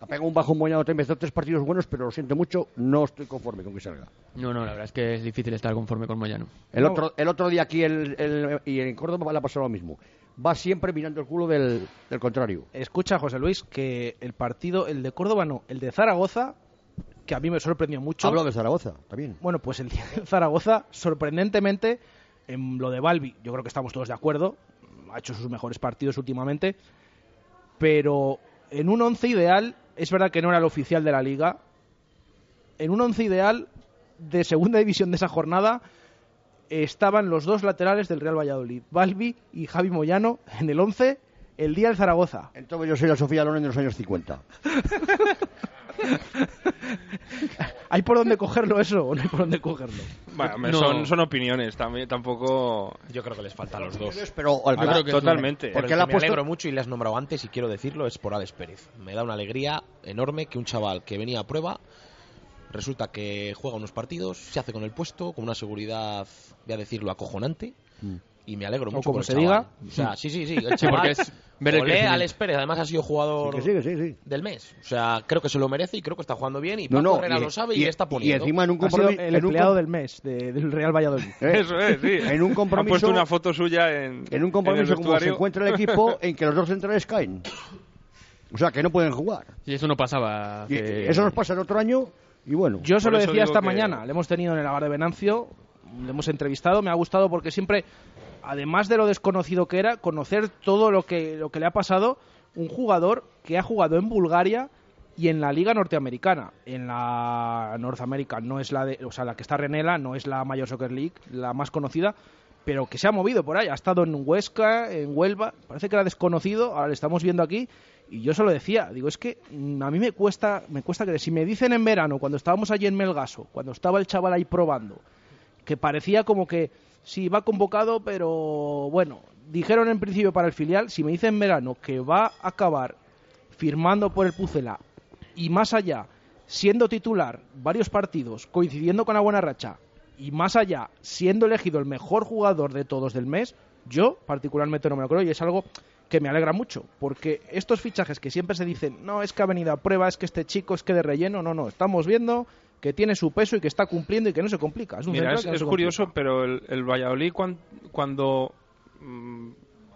Ha pegado un bajo Moyano, te empezó tres partidos buenos, pero lo siento mucho, no estoy conforme con que salga. No, no, la verdad es que es difícil estar conforme con Moyano. El, No. otro, el otro día aquí el, el- y en Córdoba le ha pasado lo mismo. Va siempre mirando el culo del, del contrario. Escucha, José Luis, que el partido, el de Córdoba no, el de Zaragoza, que a mí me sorprendió mucho. Hablo de Zaragoza, también. Bueno, pues el día de Zaragoza, sorprendentemente, en lo de Balbi, yo creo que estamos todos de acuerdo, ha hecho sus mejores partidos últimamente, pero en un once ideal, es verdad que no era el oficial de la liga, en un once ideal de segunda división de esa jornada estaban los dos laterales del Real Valladolid, Balbi y Javi Moyano, en el once el día del Zaragoza. Entonces yo soy la Sofía Loren de los años 50. ¿Hay por dónde cogerlo eso o no hay por dónde cogerlo? Bueno, No. son, son opiniones también tampoco Yo creo que les falta a los dos. Pero al Yo final- creo que es totalmente Por Porque ha me puesto- alegro mucho y le has nombrado antes y quiero decirlo es por Alex Pérez. Me da una alegría enorme que un chaval que venía a prueba resulta que juega unos partidos, se hace con el puesto, con una seguridad, voy a decirlo, acojonante. Y me alegro O mucho como por se chaval. diga. O sea, sí, sí, sí. El Sí, chaval, porque es- Olé, crecimiento. Alex Pérez, además ha sido jugador Sí, que sí, que sí, sí. del mes. O sea, creo que se lo merece y creo que está jugando bien. Y No, Paco no, Herrera y- lo sabe y, y- está y poniendo. encima en un Ha compromiso. el empleado del mes de- del Real Valladolid. Eso es, sí. En un compromiso. puesto una foto suya en. en un compromiso como se encuentra el equipo en que los dos centrales caen. O sea, que no pueden jugar. Y eso no pasaba. Y eso nos pasa el otro año y bueno. Yo se lo decía esta que- mañana, le hemos tenido en el Agar de Venancio, le hemos entrevistado, me ha gustado porque siempre, además de lo desconocido que era, conocer todo lo que, lo que le ha pasado, un jugador que ha jugado en Bulgaria y en la Liga Norteamericana. En la North American no es la de, o sea, la que está Renela, no es la Major Soccer League, la más conocida, pero que se ha movido por ahí, ha estado en Huesca, en Huelva, parece que era desconocido, ahora le estamos viendo aquí y yo se lo decía, digo, es que mm, a mí me cuesta, me cuesta que si me dicen en verano, cuando estábamos allí en Melgaso, cuando estaba el chaval ahí probando, que parecía como que sí va convocado, pero bueno, dijeron en principio para el filial, si me dicen en verano que va a acabar firmando por el Pucela y más allá, siendo titular varios partidos, coincidiendo con la buena racha, y más allá, siendo elegido el mejor jugador de todos del mes, yo particularmente no me lo creo y es algo que me alegra mucho, porque estos fichajes que siempre se dicen, no, es que ha venido a prueba, es que este chico es que de relleno, no, no, estamos viendo que tiene su peso y que está cumpliendo y que no se complica. Es un Mira, es, que no es se curioso, complica. pero el, el Valladolid cuan- cuando mm,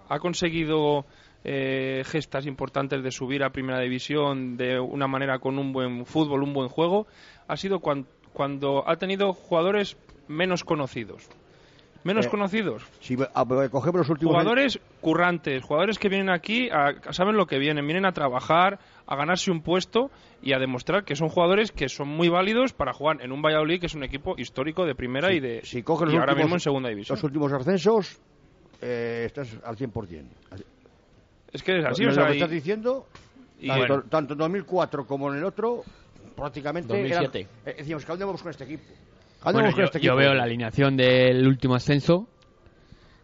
ha conseguido eh, gestas importantes de subir a primera división de una manera con un buen fútbol, un buen juego, ha sido cuan- cuando ha tenido jugadores menos conocidos. Menos Eh, conocidos. Si a- cogemos los últimos Jugadores currantes, jugadores que vienen aquí, a, saben lo que vienen, vienen a trabajar, a ganarse un puesto y a demostrar que son jugadores que son muy válidos para jugar en un Valladolid que es un equipo histórico de primera y de si coges y ahora últimos- mismo en segunda división. los últimos ascensos, eh, estás al 100%. Es que es así, lo, o sea, lo que y- estás diciendo, y tanto, bueno, tanto en 2004 como en el otro, prácticamente 2007. eran- eh, decíamos, ¿a dónde vamos con este equipo? ¿A Bueno, con yo, este yo veo la alineación del último ascenso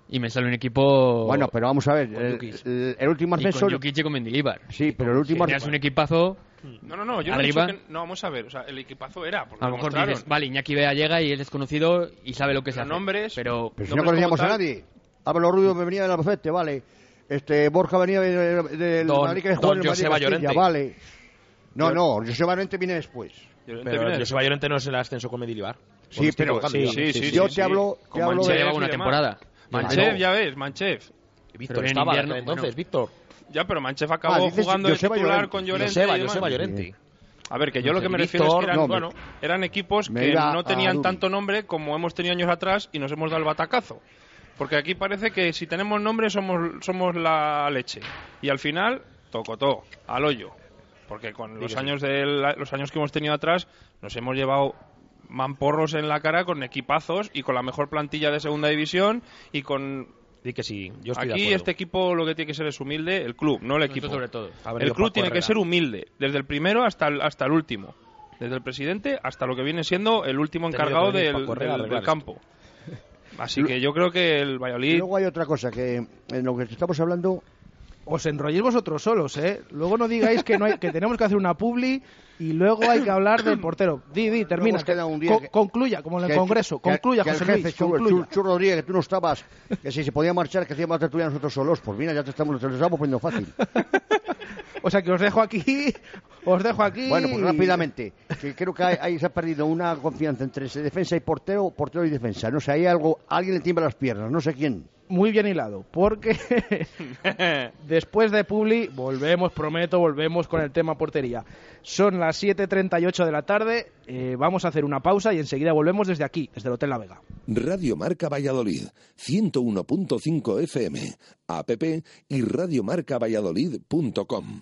y me sale un equipo. Bueno, pero vamos a ver, Con el, Jukic. el- el último y ascenso... con y con Mendilibar. Sí, pero el último Tenías un equipazo. no, no, no, yo no he Arriba. dicho que- no, vamos a ver, o sea, el equipazo era, porque A lo mejor dices, vale, Iñaki Bea llega y es desconocido y sabe lo que se Pero hace. nombres- Pero Pero si no conocíamos a nadie. Álvaro Rubio me venía del Albacete, vale. Este, Borja venía de- de- del Don- Madrid que Castilla, Llorente. vale. No, no, Joseba Llorente viene después. Llorente Pero viene- Joseba Llorente no es el ascenso con Medilibar. Sí, pero sí, sí, sí, yo sí, te sí. hablo, te Con hablo ya Mancheva de... lleva una temporada. Manchev, ya ves, Manchev. Víctor estaba invierno, entonces, bueno. Víctor. Ya, pero Manchev acabó Ah, dices jugando de titular Llorente. con Llorente Joseba, y demás. Joseba Llorente. A ver, que yo lo que me Víctor, refiero es que eran, no, bueno, eran equipos que no tenían tanto nombre como hemos tenido años atrás y nos hemos dado el batacazo. Porque aquí parece que si tenemos nombre somos, somos la leche. Y al final, tocotó, al hoyo. Porque con los años, de los años que hemos tenido atrás nos hemos llevado mamporros en la cara con equipazos y con la mejor plantilla de segunda división y con... Di que sí, yo estoy Aquí este equipo lo que tiene que ser es humilde, el club, no el equipo. sobre todo. El club tiene que ser humilde, desde el primero hasta el, hasta el último. Desde el presidente hasta lo que viene siendo el último encargado del, campo. Así que yo creo que el Y Valladolid... luego hay otra cosa, que en lo que estamos hablando, Os enrolléis vosotros solos, ¿eh? Luego no digáis que, no hay, que tenemos que hacer una publi y luego hay que hablar del portero. Di, di, termina. Un día Co- que- concluya, como en el que- Congreso. que- Concluya, que el José jefe, Luis, Chu- concluya. Chu- Chu Rodríguez, que tú no estabas, que si se podía marchar, que hacíamos la tertulia nosotros solos. Pues mira, ya te estamos, te lo estamos poniendo fácil. O sea que os dejo aquí, os dejo aquí. Bueno, pues rápidamente, que creo que ahí se ha perdido una confianza entre defensa y portero, portero y defensa. No sé, hay algo, alguien le tiembla las piernas, no sé quién. Muy bien hilado, porque después de Publi volvemos, prometo, volvemos con el tema portería. Son las 7.38 de la tarde, eh, vamos a hacer una pausa y enseguida volvemos desde aquí, desde el Hotel La Vega. Radio Marca Valladolid, 101.5 FM, app y radiomarcavalladolid.com.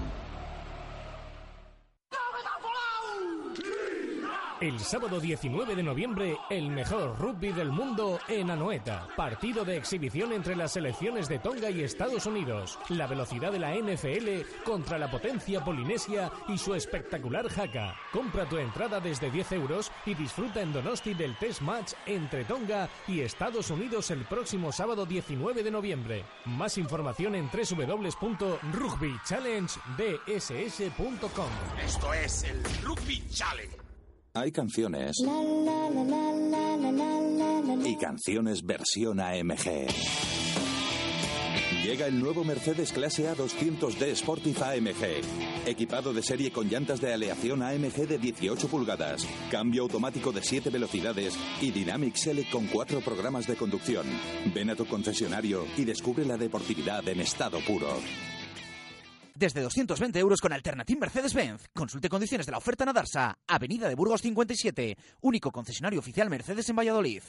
El sábado 19 de noviembre, el mejor rugby del mundo en Anoeta. Partido de exhibición entre las selecciones de Tonga y Estados Unidos. La velocidad de la NFL contra la potencia polinesia y su espectacular jaca. Compra tu entrada desde 10 euros y disfruta en Donosti del test match entre Tonga y Estados Unidos el próximo sábado 19 de noviembre. Más información en www.rugbychallengebss.com. Esto es el Rugby Challenge. Hay canciones y canciones versión AMG. Llega el nuevo Mercedes Clase A 200D Sportif AMG. Equipado de serie con llantas de aleación AMG de 18 pulgadas, cambio automático de 7 velocidades y Dynamic Select con 4 programas de conducción. Ven a tu concesionario y descubre la deportividad en estado puro. Desde 220 euros con Alternative Mercedes-Benz. Consulte condiciones de la oferta en Adarsa, Avenida de Burgos 57, único concesionario oficial Mercedes en Valladolid.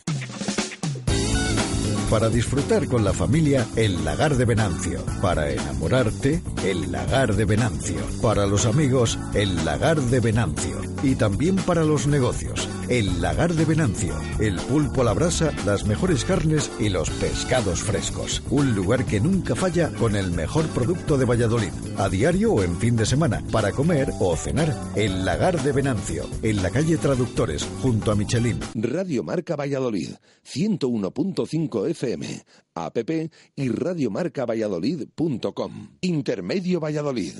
Para disfrutar con la familia, el lagar de Venancio. Para enamorarte, el lagar de Venancio. Para los amigos, el lagar de Venancio. Y también para los negocios, el lagar de Venancio. El pulpo a la brasa, las mejores carnes y los pescados frescos. Un lugar que nunca falla con el mejor producto de Valladolid. A diario o en fin de semana, para comer o cenar. El lagar de Venancio. En la calle Traductores, junto a Michelin. Radio Marca Valladolid, 101.5 FM, app y radiomarcavalladolid.com. Intermedio Valladolid.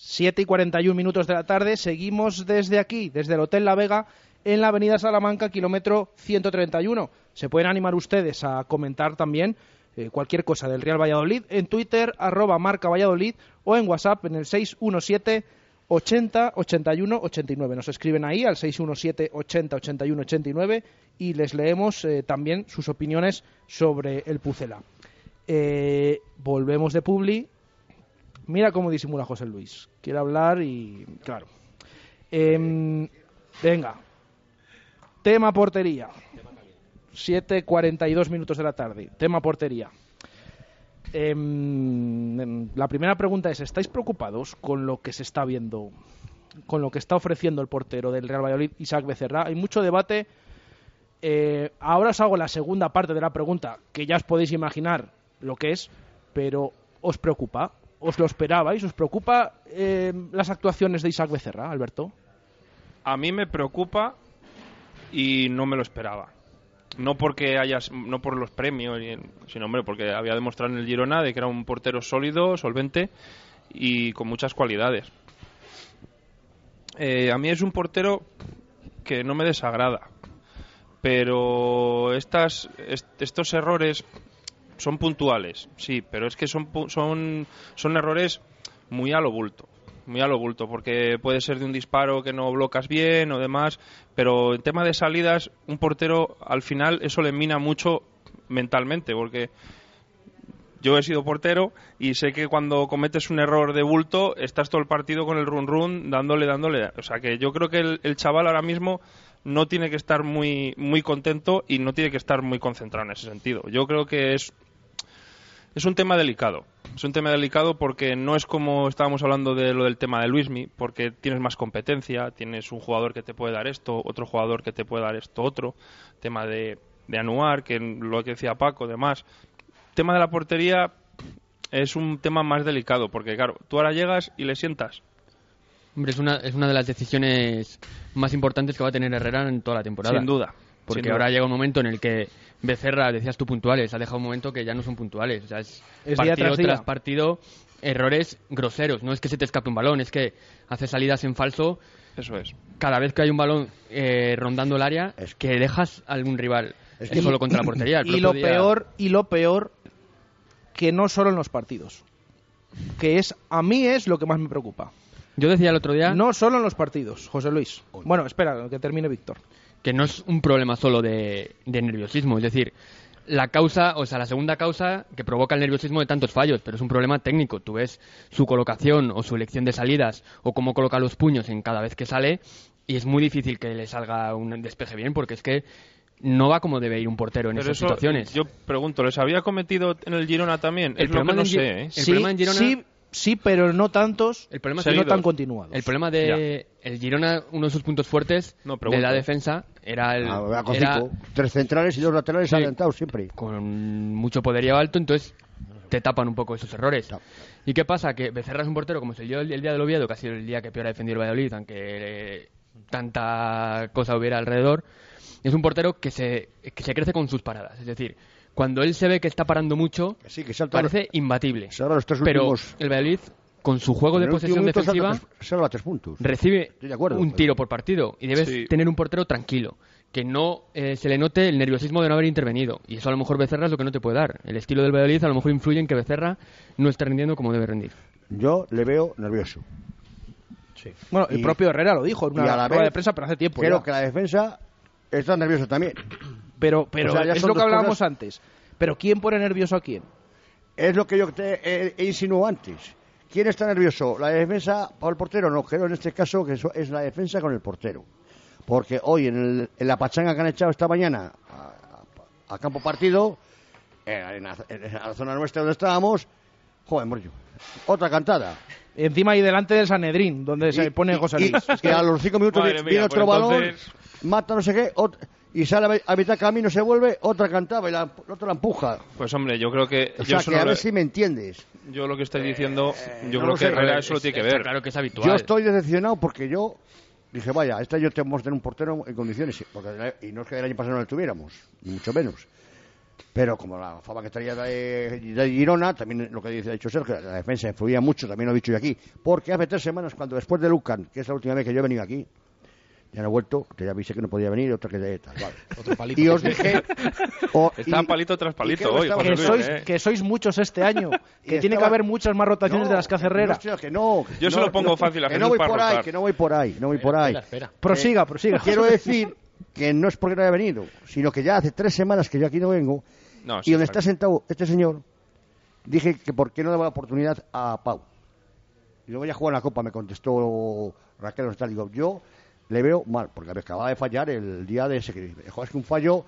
7 y 41 minutos de la tarde, seguimos desde aquí, desde el Hotel La Vega, en la Avenida Salamanca, kilómetro 131. Se pueden animar ustedes a comentar también eh, cualquier cosa del Real Valladolid en Twitter, arroba marca Valladolid, o en WhatsApp en el 617 80 81 89. Nos escriben ahí al 617 80 81 89 y les leemos eh, también sus opiniones sobre el Pucela. Eh, volvemos de Publi. Mira cómo disimula José Luis. Quiere hablar y. Claro. Em, venga. Tema portería. 7.42 minutos de la tarde. Tema portería. Em, la primera pregunta es, ¿estáis preocupados con lo que se está viendo, con lo que está ofreciendo el portero del Real Valladolid, Isaac Becerra? Hay mucho debate. Eh, ahora os hago la segunda parte de la pregunta, que ya os podéis imaginar lo que es, pero ¿os preocupa? ¿Os lo esperabais? ¿Os preocupa eh, las actuaciones de Isaac Becerra, Alberto? A mí me preocupa y no me lo esperaba. No porque hayas no por los premios sino hombre porque había demostrado en el Girona de que era un portero sólido solvente y con muchas cualidades. Eh, a mí es un portero que no me desagrada pero estas estos errores son puntuales sí pero es que son son son errores muy a lo bulto muy a lo bulto, porque puede ser de un disparo que no blocas bien o demás, pero en tema de salidas, un portero al final eso le mina mucho mentalmente, porque yo he sido portero y sé que cuando cometes un error de bulto estás todo el partido con el run run dándole, dándole. O sea que yo creo que el, chaval ahora mismo no tiene que estar muy, muy contento y no tiene que estar muy concentrado en ese sentido. Yo creo que es es un tema delicado. Es un tema delicado porque no es como estábamos hablando de lo del tema de Luismi, porque tienes más competencia, tienes un jugador que te puede dar esto, otro jugador que te puede dar esto otro, tema de, de anuar, que lo que decía Paco, demás. Tema de la portería es un tema más delicado, porque claro, tú ahora llegas y le sientas. Hombre, es una, es una de las decisiones más importantes que va a tener Herrera en toda la temporada. Sin duda. Porque ahora llega un momento en el que Becerra, decías tú puntuales, ha dejado un momento que ya no son puntuales. O sea, es, partido tras, partido, errores groseros. No es que se te escape un balón, es que hace salidas en falso. Eso es. Cada vez que hay un balón eh, rondando el área, es que dejas a algún rival es que solo contra la portería. y lo peor, y lo peor, que no solo en los partidos. Que es, a mí es lo que más me preocupa. Yo decía el otro día. No solo en los partidos, José Luis. Bueno, espera, que termine Víctor que no es un problema solo de, nerviosismo. Es decir, la causa, o sea, la segunda causa que provoca el nerviosismo de tantos fallos, pero es un problema técnico. Tú ves su colocación o su elección de salidas o cómo coloca los puños en cada vez que sale y es muy difícil que le salga un despeje bien porque es que no va como debe ir un portero en Pero esas eso, situaciones. Yo pregunto, ¿les había cometido en el Girona también? El es lo que problema no sé, ¿eh? el Sí, problema en Girona- sí, sí, pero no tantos El problema es y que no tan continuados. El problema de el Girona, uno de sus puntos fuertes No, de la defensa era el Ah, con era cinco, tres centrales y dos laterales Sí. adelantados siempre. con mucho poderío alto, entonces te tapan un poco esos errores. No. ¿Y qué pasa? Que Becerra es un portero como se yo el, el día del Oviedo, que ha sido el día que peor ha defendido el Valladolid, aunque eh, tanta cosa hubiera alrededor, es un portero que se, que se crece con sus paradas. Es decir, cuando él se ve que está parando mucho, sí, que salta parece imbatible. los tres Pero últimos- el Valladolid, con su juego de el posesión minuto salta defensiva, tres- salva tres puntos. recibe de acuerdo, un pero- tiro por partido y debes Sí. tener un portero tranquilo que no eh, se le note el nerviosismo de no haber intervenido y eso a lo mejor Becerra es lo que no te puede dar el estilo del Valladolid a lo mejor influye en que Becerra no esté rindiendo como debe rendir Yo le veo nervioso. Bueno, el Y- propio Herrera lo dijo en y una a la rueda vez de prensa, pero hace tiempo Creo ya. que la defensa está nerviosa también. Pero, pero O sea, ya es lo que hablábamos cosas- antes. Pero ¿quién pone nervioso a quién? Es lo que yo te he, he insinuado antes. ¿Quién está nervioso? ¿La defensa o el portero? No, creo en este caso que eso es la defensa con el portero. Porque hoy en, el- en la pachanga que han echado esta mañana a, a campo partido, en, en la, en la zona nuestra donde estábamos, joder, morro, otra cantada. Encima y delante del Sanedrín, donde se pone y- José Luis. y a los cinco minutos viene, viene pues otro balón, entonces- mata no sé qué, y sale a mi- a mitad de camino, se vuelve, otra cantaba y la, la otra la empuja. Pues hombre, yo creo que... O yo, sea, que a lo- ver si me entiendes. yo lo que estoy diciendo, yo no creo lo que sé. Herrera eso lo tiene que ver. claro que es habitual Yo estoy decepcionado porque yo dije, vaya, este año tenemos que tener un portero en condiciones. Porque, y no es que el año pasado no lo tuviéramos, ni mucho menos. Pero como la fama que traía de, de Girona, también lo que dice, ha dicho Sergio, la defensa influía mucho, también lo he dicho yo aquí. Porque hace tres semanas, cuando después de Lucan, que es la última vez que yo he venido aquí, ya no he vuelto, que ya avisé que no podía venir, otra que de tal, vale. Otro palito. Y os dije... o- palito tras palito hoy, que, sois, ¿eh? que sois muchos este año. Y Que tiene que haber muchas más rotaciones No, de las que hace Herrera. no, hostia, que no. Yo se no, lo pongo no, fácil a que Jesús no voy para por ahí, que no voy por ahí, no voy por ahí. Espera, espera. prosiga, prosiga. Quiero decir que no es porque no haya venido, sino que ya hace tres semanas que yo aquí no vengo No, y donde está sentado este señor, dije que por qué no daba la oportunidad a Pau. Y luego ya jugó en la Copa, me contestó Raquel tal. Digo, yo le veo mal, porque me acababa de fallar el día de ese que dice, "Jo, es que un fallo.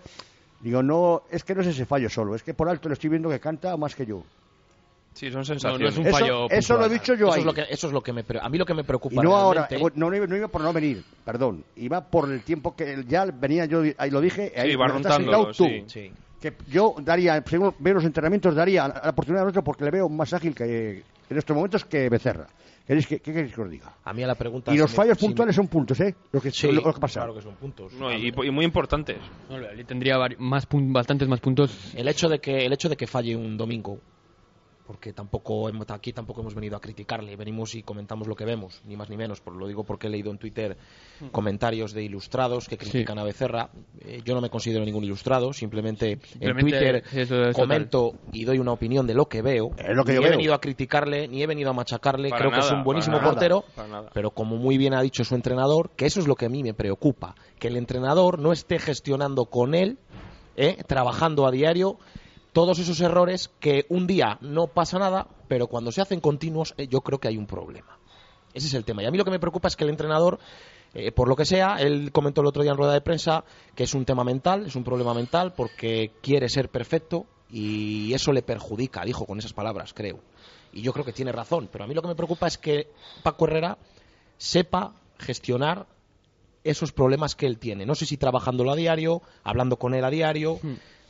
Digo, no, es que no es ese fallo solo, es que por alto le estoy viendo que canta más que yo. Sí, son no, sensaciones. no es un Eso- fallo eso lo he dicho yo eso ahí. es lo que eso es lo que me a mí lo que me Y preocupa no ahora, realmente- no, no iba por no venir, perdón. Iba por el tiempo que ya venía yo, ahí lo dije, ahí Sí, tú. sí. sí. Que yo daría, según veo los entrenamientos, daría la, la oportunidad al otro porque le veo más ágil que en estos momentos que Becerra. ¿Queréis que, ¿Qué queréis que os diga? a mí a la pregunta Y si los me- fallos si me- puntuales son puntos, ¿eh? Lo que, sí, lo, lo que pasa. claro que son puntos No, y, y muy importantes. No, tendría vari- más bastantes más puntos el hecho de que el hecho de que falle un domingo porque tampoco hemos- aquí tampoco hemos venido a criticarle venimos y comentamos lo que vemos ni más ni menos por lo digo porque he leído en Twitter comentarios de ilustrados que critican a Becerra Eh, yo no me considero ningún ilustrado simplemente, en Twitter es comento y doy una opinión de lo que veo Es lo que ni yo he veo. venido a criticarle ni he venido a machacarle Para creo que es un buenísimo para nada, portero para nada. pero como muy bien ha dicho su entrenador, que eso es lo que a mí me preocupa, que el entrenador no esté gestionando con él, ¿eh? trabajando a diario, todos esos errores que un día no pasa nada, pero cuando se hacen continuos eh, yo creo que hay un problema. Ese es el tema. Y a mí lo que me preocupa es que el entrenador, eh, por lo que sea, él comentó el otro día en rueda de prensa que es un tema mental, es un problema mental porque quiere ser perfecto y eso le perjudica, dijo con esas palabras, creo. Y yo creo que tiene razón, pero a mí lo que me preocupa es que Paco Herrera sepa gestionar esos problemas que él tiene. No sé si trabajándolo a diario, hablando con él a diario,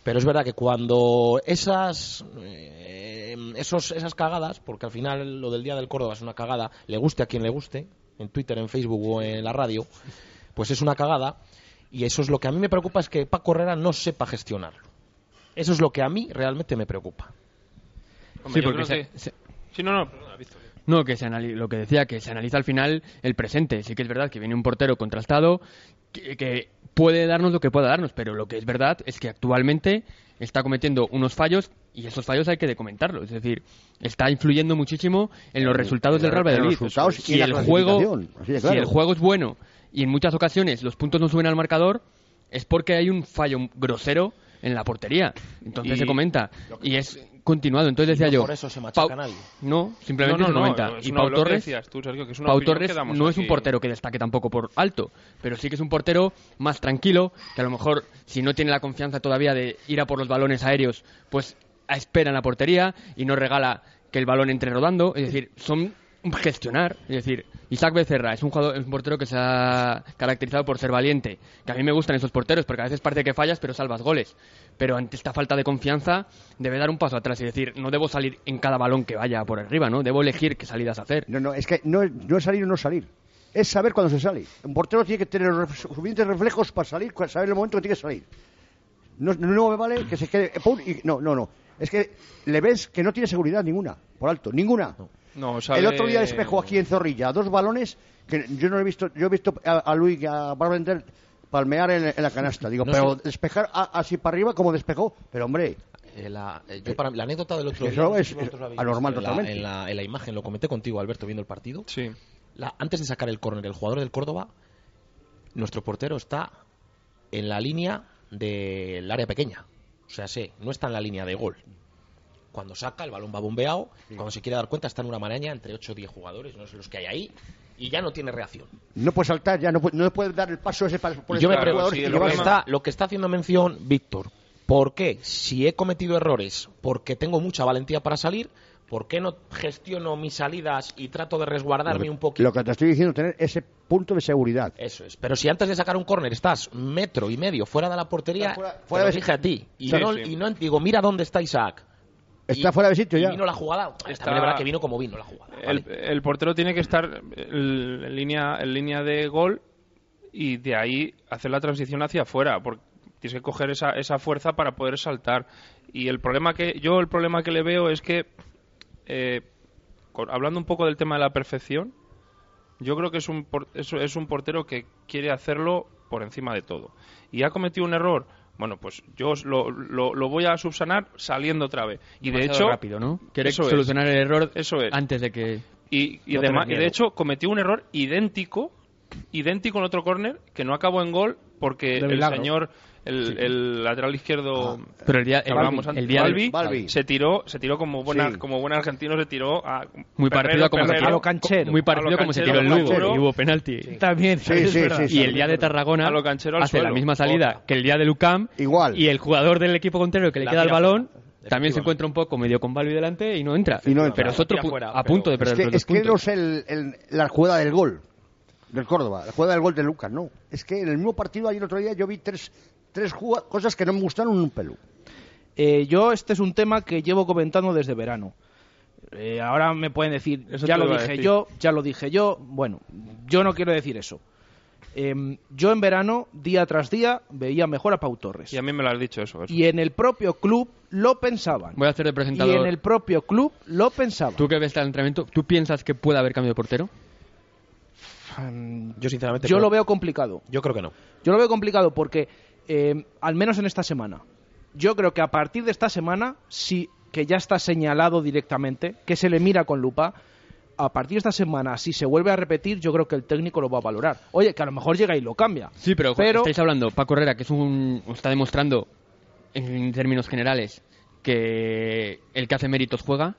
pero es verdad que cuando esas, eh, esos, esas cagadas, porque al final lo del Día del Córdoba es una cagada, le guste a quien le guste, en Twitter, en Facebook o en la radio, pues es una cagada, y eso es lo que a mí me preocupa, es que Paco Herrera no sepa gestionarlo. Eso es lo que a mí realmente me preocupa. Hombre, Sí, porque se- que- se- Sí, no, no, perdona, Víctor. No, que se anali- lo que decía, que se analiza al final el presente. Sí que es verdad que viene un portero contrastado que, que puede darnos lo que pueda darnos, pero lo que es verdad es que actualmente está cometiendo unos fallos y esos fallos hay que comentarlos. Es decir, está influyendo muchísimo en los resultados del Real Valladolid. y Si el juego, si el juego es bueno y en muchas ocasiones los puntos no suben al marcador, es porque hay un fallo grosero en la portería. Entonces Y- se comenta. Y es continuado. Entonces decía no yo. por eso se machaca Pau- a nadie. No, simplemente No, no, es y Pau Torres. decías tú, Sergio, que es una Pau opinión Torres que damos no es un portero que destaque tampoco por alto, pero sí que es un portero más tranquilo, que a lo mejor si no tiene la confianza todavía de ir a por los balones aéreos, pues a espera en la portería y no regala que el balón entre rodando. Es decir, son gestionar. Es decir, Isaac Becerra es un, jugador, es un portero que se ha caracterizado por ser valiente. Que a mí me gustan esos porteros porque a veces parece que fallas pero salvas goles. Pero ante esta falta de confianza debe dar un paso atrás y decir, no debo salir en cada balón que vaya por arriba, ¿no? Debo elegir qué salidas hacer. No, no, es que no, es- no es salir o no salir. Es saber cuándo se sale. Un portero tiene que tener suficientes reflejos para salir, saber el momento que tiene que salir. No, no me vale que se quede. pum, y- no, no, no. Es que le ves que no tiene seguridad ninguna, por alto, ninguna. No, sale- El otro día despejó aquí en Zorrilla dos balones que yo no he visto. Yo he visto a, a Luis y a Barbender palmear en, en la canasta. Digo, No pero sé. despejar a- así para arriba como despejó. Pero hombre, Eh, la, eh, yo para mí- la anécdota del otro Eso día. es- habéis anormal la-. En la, en la imagen, lo comenté contigo, Alberto, viendo el partido. Sí. La- antes de sacar el córner, el jugador del Córdoba, nuestro portero está en la línea del área pequeña. O sea, sí, no está en la línea de gol. Cuando saca, el balón va bombeado. Cuando se quiere dar cuenta, está en una maraña entre 8 o 10 jugadores, no sé los que hay ahí. Y ya no tiene reacción. no puede saltar ya, no puede, no puede dar el paso ese para yo me pregunto, lo, que está, lo que está haciendo mención Víctor, ¿por qué? Si he cometido errores porque tengo mucha valentía para salir, ¿por qué no gestiono mis salidas y trato de resguardarme un poquito? Lo que te estoy diciendo, tener ese punto de seguridad. Eso es. Pero si antes de sacar un córner estás metro y medio fuera de la portería, fuera- te fuera lo dije a ti. Y, Sí, no, sí. y no digo, mira dónde está Isaac. Está Y- fuera de sitio y ya. vino la jugada. También es verdad que vino como vino la jugada. El, el portero tiene que estar en línea, en línea de gol y de ahí hacer la transición hacia afuera, porque tienes que coger esa, esa fuerza para poder saltar. Y el problema que yo el problema que le veo es que eh, con- hablando un poco del tema de la perfección, yo creo que es un es un portero que quiere hacerlo por encima de todo y ha cometido un error. Bueno, pues yo os lo, lo, lo voy a subsanar saliendo otra vez. Y de hecho, rápido, ¿no? Es. solucionar el error Eso es. antes de que Y, y, No tener y de hecho cometió un error idéntico, idéntico en otro córner que no acabó en gol porque De el señor, el, Sí. el lateral izquierdo, Pero el día- que el hablábamos Balbi, antes, el día Balbi, Balbi. se tiró, se tiró como buena, Sí. como buen argentino se tiró a muy Perrero, parecido a como se Perrero, tiró, a lo canchero, muy parecido como se tiró el Lugo canchero. y hubo penalti. También, Sí, sí, sí, sí, y el día de Tarragona A lo canchero al hace la misma salida que el día de Lucam Igual. y el jugador del equipo contrario que le La queda el balón también se encuentra un poco medio con Balbi delante y no entra. Y no entra. Pero es otro fuera, a punto de Es perder que, los es que no es el, el- la jugada del gol del Córdoba, la jugada del gol de Lucas, no. Es que en el mismo partido ayer otro día yo vi tres, tres cosas que no me gustaron un pelo. Eh, yo este es un tema que llevo comentando desde verano. Eh, ahora me pueden decir, Eso ya lo dije decir. yo, ya lo dije yo. Bueno, yo no quiero decir eso. Em, yo en verano, día tras día, veía mejor a Pau Torres. Y a mí me lo has dicho eso. eso. Y en el propio club lo pensaban. Voy a hacer de Y presentador. en el propio club lo pensaban. Tú que ves el entrenamiento, ¿tú piensas que puede haber cambio de portero? Yo sinceramente Yo creo- lo veo complicado. Yo creo que no. Yo lo veo complicado porque, eh, al menos en esta semana, yo creo que a partir de esta semana, sí que ya está señalado directamente, que se le mira con lupa, a partir de esta semana, si se vuelve a repetir, yo creo que el técnico lo va a valorar. Oye, que a lo mejor llega y lo cambia. Sí, pero, Pero- estáis hablando, Paco Herrera, que es un, está demostrando en términos generales que el que hace méritos juega.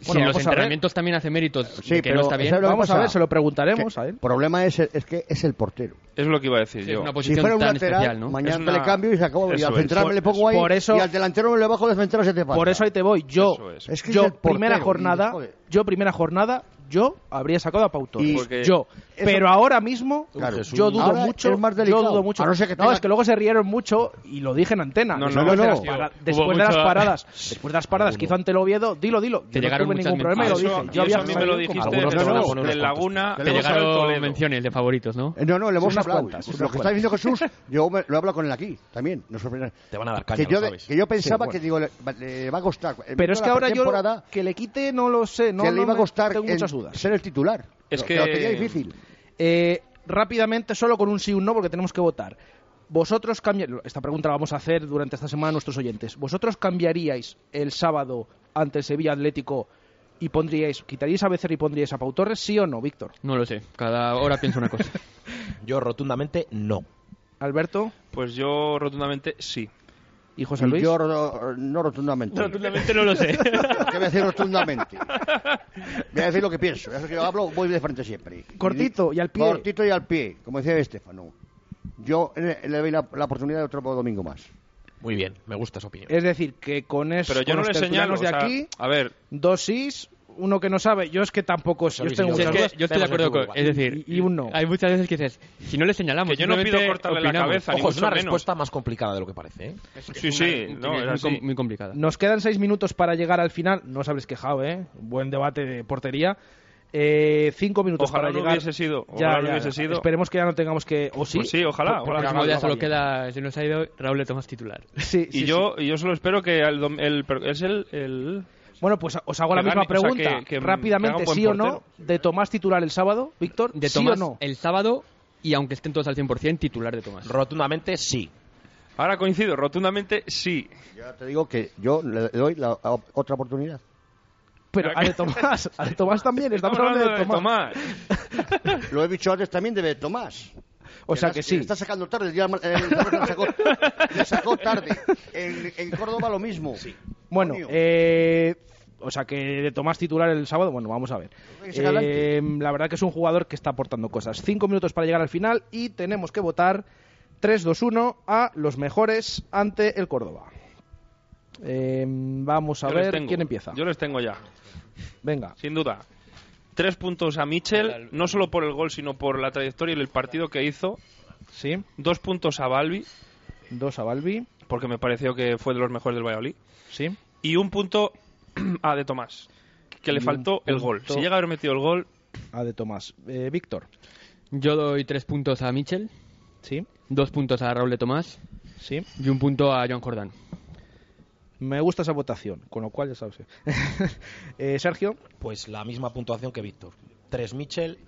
Si Bueno, en los entrenamientos también hace méritos Sí, de que pero no está bien. ¿sabes lo que Vamos a ver, se lo preguntaremos Que a él. El problema es, es que es el portero. Es lo que iba a decir Sí, yo. es una Si posición fuera un tan lateral, especial, ¿no? mañana una- te le cambio y se acabó. Y al es. central me le pongo ahí Por eso- y al delantero me le bajo de central se te pasa. Por eso ahí te voy. Yo, es. Es que es yo primera jornada, yo primera jornada, yo habría sacado a Pau Torres. Y- Porque- yo. Eso- Pero ahora mismo, Claro. yo dudo Ahora mucho. es más yo dudo mucho. No que No, tenga- es que luego se rieron mucho y lo dije en antena. No, después no, de no. las, para- después de las paradas, después de las paradas que hizo ante el Oviedo, dilo, dilo. Te Yo no llegaron tuve ningún problema y lo dije. Yo había eso a mí me lo dijiste de- de Laguna. Te de llegaron menciones de favoritos, ¿no? Eh, No, no, le hemos Unas hablado. cuantas, lo que está diciendo Jesús, yo me- lo he hablado con él aquí también. Te van a dar caña, que, yo, lo de- sabes. que yo pensaba que digo, le, va a costar. Pero es que ahora yo que le quite no lo sé, no, que le iba a costar tengo el- muchas dudas. ser el titular. Es Lo- que- lo tenía difícil. Eh, rápidamente, solo con un sí y un no, porque tenemos que votar. Vosotros cambiaríais, esta pregunta la vamos a hacer durante esta semana a nuestros oyentes. ¿Vosotros cambiaríais el sábado ante el Sevilla Atlético y pondríais, quitaríais a Becerra y pondríais a Pau Torres, sí o no, Víctor? No lo sé. Cada hora pienso una cosa. Yo rotundamente no. Alberto, Pues yo rotundamente sí. ¿Y José Luis? Yo ro- no rotundamente. Rotundamente no lo sé. ¿Qué voy a decir rotundamente? Voy a decir lo que pienso. Es que yo hablo, voy de frente siempre. Cortito y al pie. Cortito y al pie, como decía Estefano. Yo le, doy la, la oportunidad de otro domingo más. Muy bien, me gusta esa opinión. Es decir, que con eso, Pero yo con no los le señalo. de o sea, aquí, a ver, dos sís, uno que no sabe. Yo es que tampoco sé. Yo tengo Si es muchas que dudas. yo estoy de acuerdo con. Es decir, Y- y un no. hay muchas veces que dices, si no le señalamos, Que yo no pido cortarle la cabeza, ni Ojo, es una menos. respuesta más complicada de lo que parece. ¿eh? sí, sí, no, es muy, así. com- muy complicada. Nos quedan seis minutos para llegar al final. No os habréis quejado, ¿eh? Buen debate de portería. Eh, cinco minutos Ojalá para no llegar. hubiese sido, Ya, ojalá no ya, hubiese sido. Esperemos que ya no tengamos que. O sí. Pues sí, ojalá, Por- ojalá. Gana solo queda, se nos ha ido Raúl Tomás titular. Sí, Y sí, yo, y yo solo espero que el, dom- el- pero es el, el- Bueno, pues os hago Que la misma gane, o sea, pregunta. que- que- que Rápidamente, ¿sí o no? ¿De Tomás titular el sábado, Víctor? De ¿Sí Tomás o no? el sábado y aunque estén todos al 100%, titular de Tomás. Rotundamente sí. Ahora coincido, rotundamente sí. Ya te digo que yo le doy la otra oportunidad. Pero a de Tomás, a de Tomás también. Estamos hablando de Tomás. Lo he dicho antes también de Tomás. O sea que sí. le Está sacando tarde. El, le, sacó, sacó tarde. En, en Córdoba lo mismo. Bueno, eh, o sea que de Tomás titular el sábado, bueno, vamos a ver. Eh, la verdad que es un jugador que está aportando cosas. Cinco minutos para llegar al final y tenemos que votar 3-2-1 a los mejores ante el Córdoba. Eh, vamos a Yo ver quién empieza. Yo les tengo ya, Venga, sin duda. Tres puntos a Michel, no solo por el gol, sino por la trayectoria y el partido que hizo. sí. Dos puntos a Balbi, Dos a Balbi, porque me pareció que fue de los mejores del Valladolid. Sí. Y un punto a De Tomás, que le faltó el gol. Si llega a haber metido el gol, A de Tomás. Eh, Víctor, Yo doy tres puntos a Michel, sí. dos puntos a Raúl de Tomás Sí. y un punto a Joan Jordán. Me gusta esa votación, con lo cual ya sabes. Eh, Sergio, Pues la misma puntuación que Víctor. Tres Michel,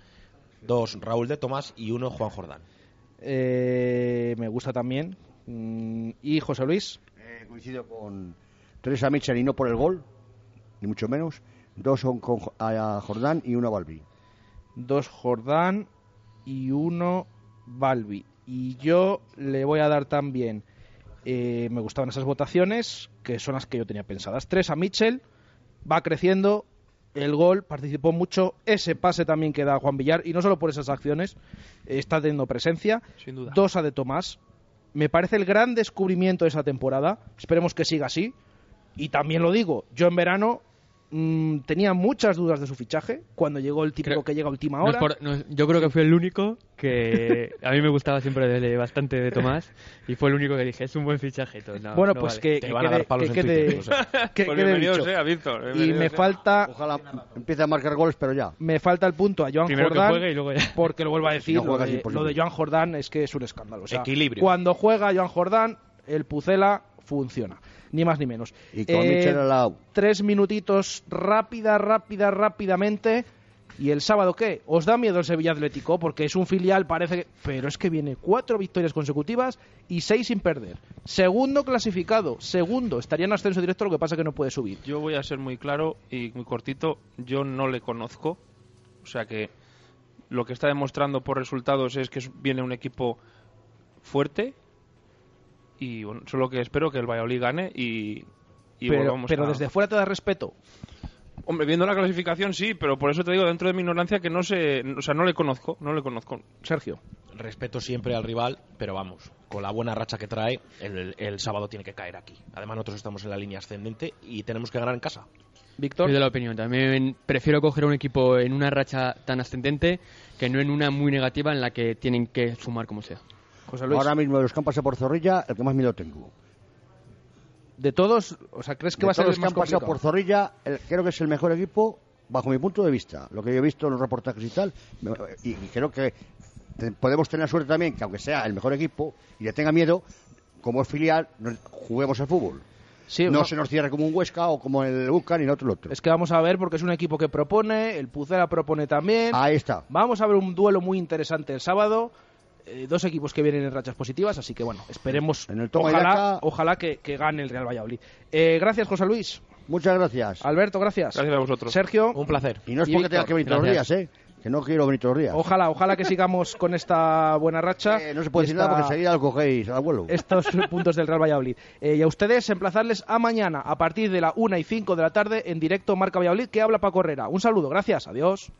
dos Raúl de Tomás y uno Juan Jordán. eh, me gusta también. Mm, y José Luis, Eh, coincido con tres a Mitchell y no por el gol, ni mucho menos. Dos son con Jo- a a Jordán y uno a Balbi. dos Jordán y uno Balbi. Y yo le voy a dar también. eh, me gustaban esas votaciones, que son las que yo tenía pensadas. Tres a Mitchell, va creciendo. El gol participó mucho. Ese pase también que da Juan Villar. Y no solo por esas acciones, eh, está teniendo presencia. sin duda. Dos a de Tomás. Me parece el gran descubrimiento de esa temporada. Esperemos que siga así. Y también lo digo, yo en verano mm, tenía muchas dudas de su fichaje. Cuando llegó el típico Creo- que llega a última No hora. por- no es- yo creo que fue el único que a mí me gustaba siempre de- bastante de Tomás y fue el único que dije, es un buen fichaje. No, bueno, no pues vale. que, que van a dar palos que en quede- Twitter, que Pues quede dicho. sea, Víctor. Y me sea. falta, Ojalá empiece a marcar goles, pero ya. me falta el punto a Joan Primero que Jordán. juegue y luego ya. Porque lo vuelvo a decir, no lo, de, lo de Joan Jordán es que es un escándalo. O sea, Equilibrio. Cuando juega Joan Jordán, el Pucela funciona. Ni más ni menos. Y con Eh, al tres minutitos rápida, rápida, rápidamente. ¿Y el sábado qué? ¿Os da miedo el Sevilla Atlético? Porque es un filial, parece que... Pero es que viene cuatro victorias consecutivas y seis sin perder. Segundo clasificado, segundo. Estaría en ascenso directo, lo que pasa que no puede subir. Yo voy a ser muy claro y muy cortito. Yo no le conozco. O sea que lo que está demostrando por resultados es que viene un equipo fuerte. Y bueno, solo que espero que el Valladolid gane y, y pero volvamos pero a- desde fuera te da respeto. Hombre, viendo la clasificación sí, pero por eso te digo dentro de mi ignorancia que no sé, o sea, no le conozco, no le conozco. Sergio. Respeto siempre al rival, pero vamos, con la buena racha que trae, el, el sábado tiene que caer aquí. Además, nosotros estamos en la línea ascendente y tenemos que ganar en casa. Víctor. Soy de la opinión. También prefiero coger un equipo en una racha tan ascendente que no en una muy negativa en la que tienen que sumar como sea. José Luis. Ahora mismo de los que han pasado por Zorrilla, el que más miedo tengo. De todos, o sea, ¿crees que De va a ser el los más que han pasado por Zorrilla, el- creo que es el mejor equipo, bajo mi punto de vista. Lo que yo he visto en los reportajes y tal. Y, y creo que te- podemos tener suerte también que, aunque sea el mejor equipo y le tenga miedo, como es filial, juguemos al fútbol. Sí, no no- se nos cierre como un Huesca o como el UCA ni el otro el otro. Es que vamos a ver porque es un equipo que propone, el Pucela propone también. Ahí está. Vamos a ver un duelo muy interesante el sábado. Eh, dos equipos que vienen en rachas positivas, así que bueno, esperemos. En el ojalá ojalá que, que gane el Real Valladolid. Eh, gracias, José Luis. Muchas gracias. Alberto, gracias. Gracias a vosotros. Sergio. Un placer. Y no es Y porque Víctor, tenga que venir todos los días. ¿eh? Que no quiero venir todos los días. Ojalá, ojalá que sigamos con esta buena racha. Eh, no se puede decir nada porque enseguida lo cogéis al abuelo. estos puntos del Real Valladolid. Eh, y a ustedes emplazarles a mañana a partir de la 1 y 5 de la tarde en directo Marca Valladolid que habla Paco Herrera. Un saludo, gracias, adiós.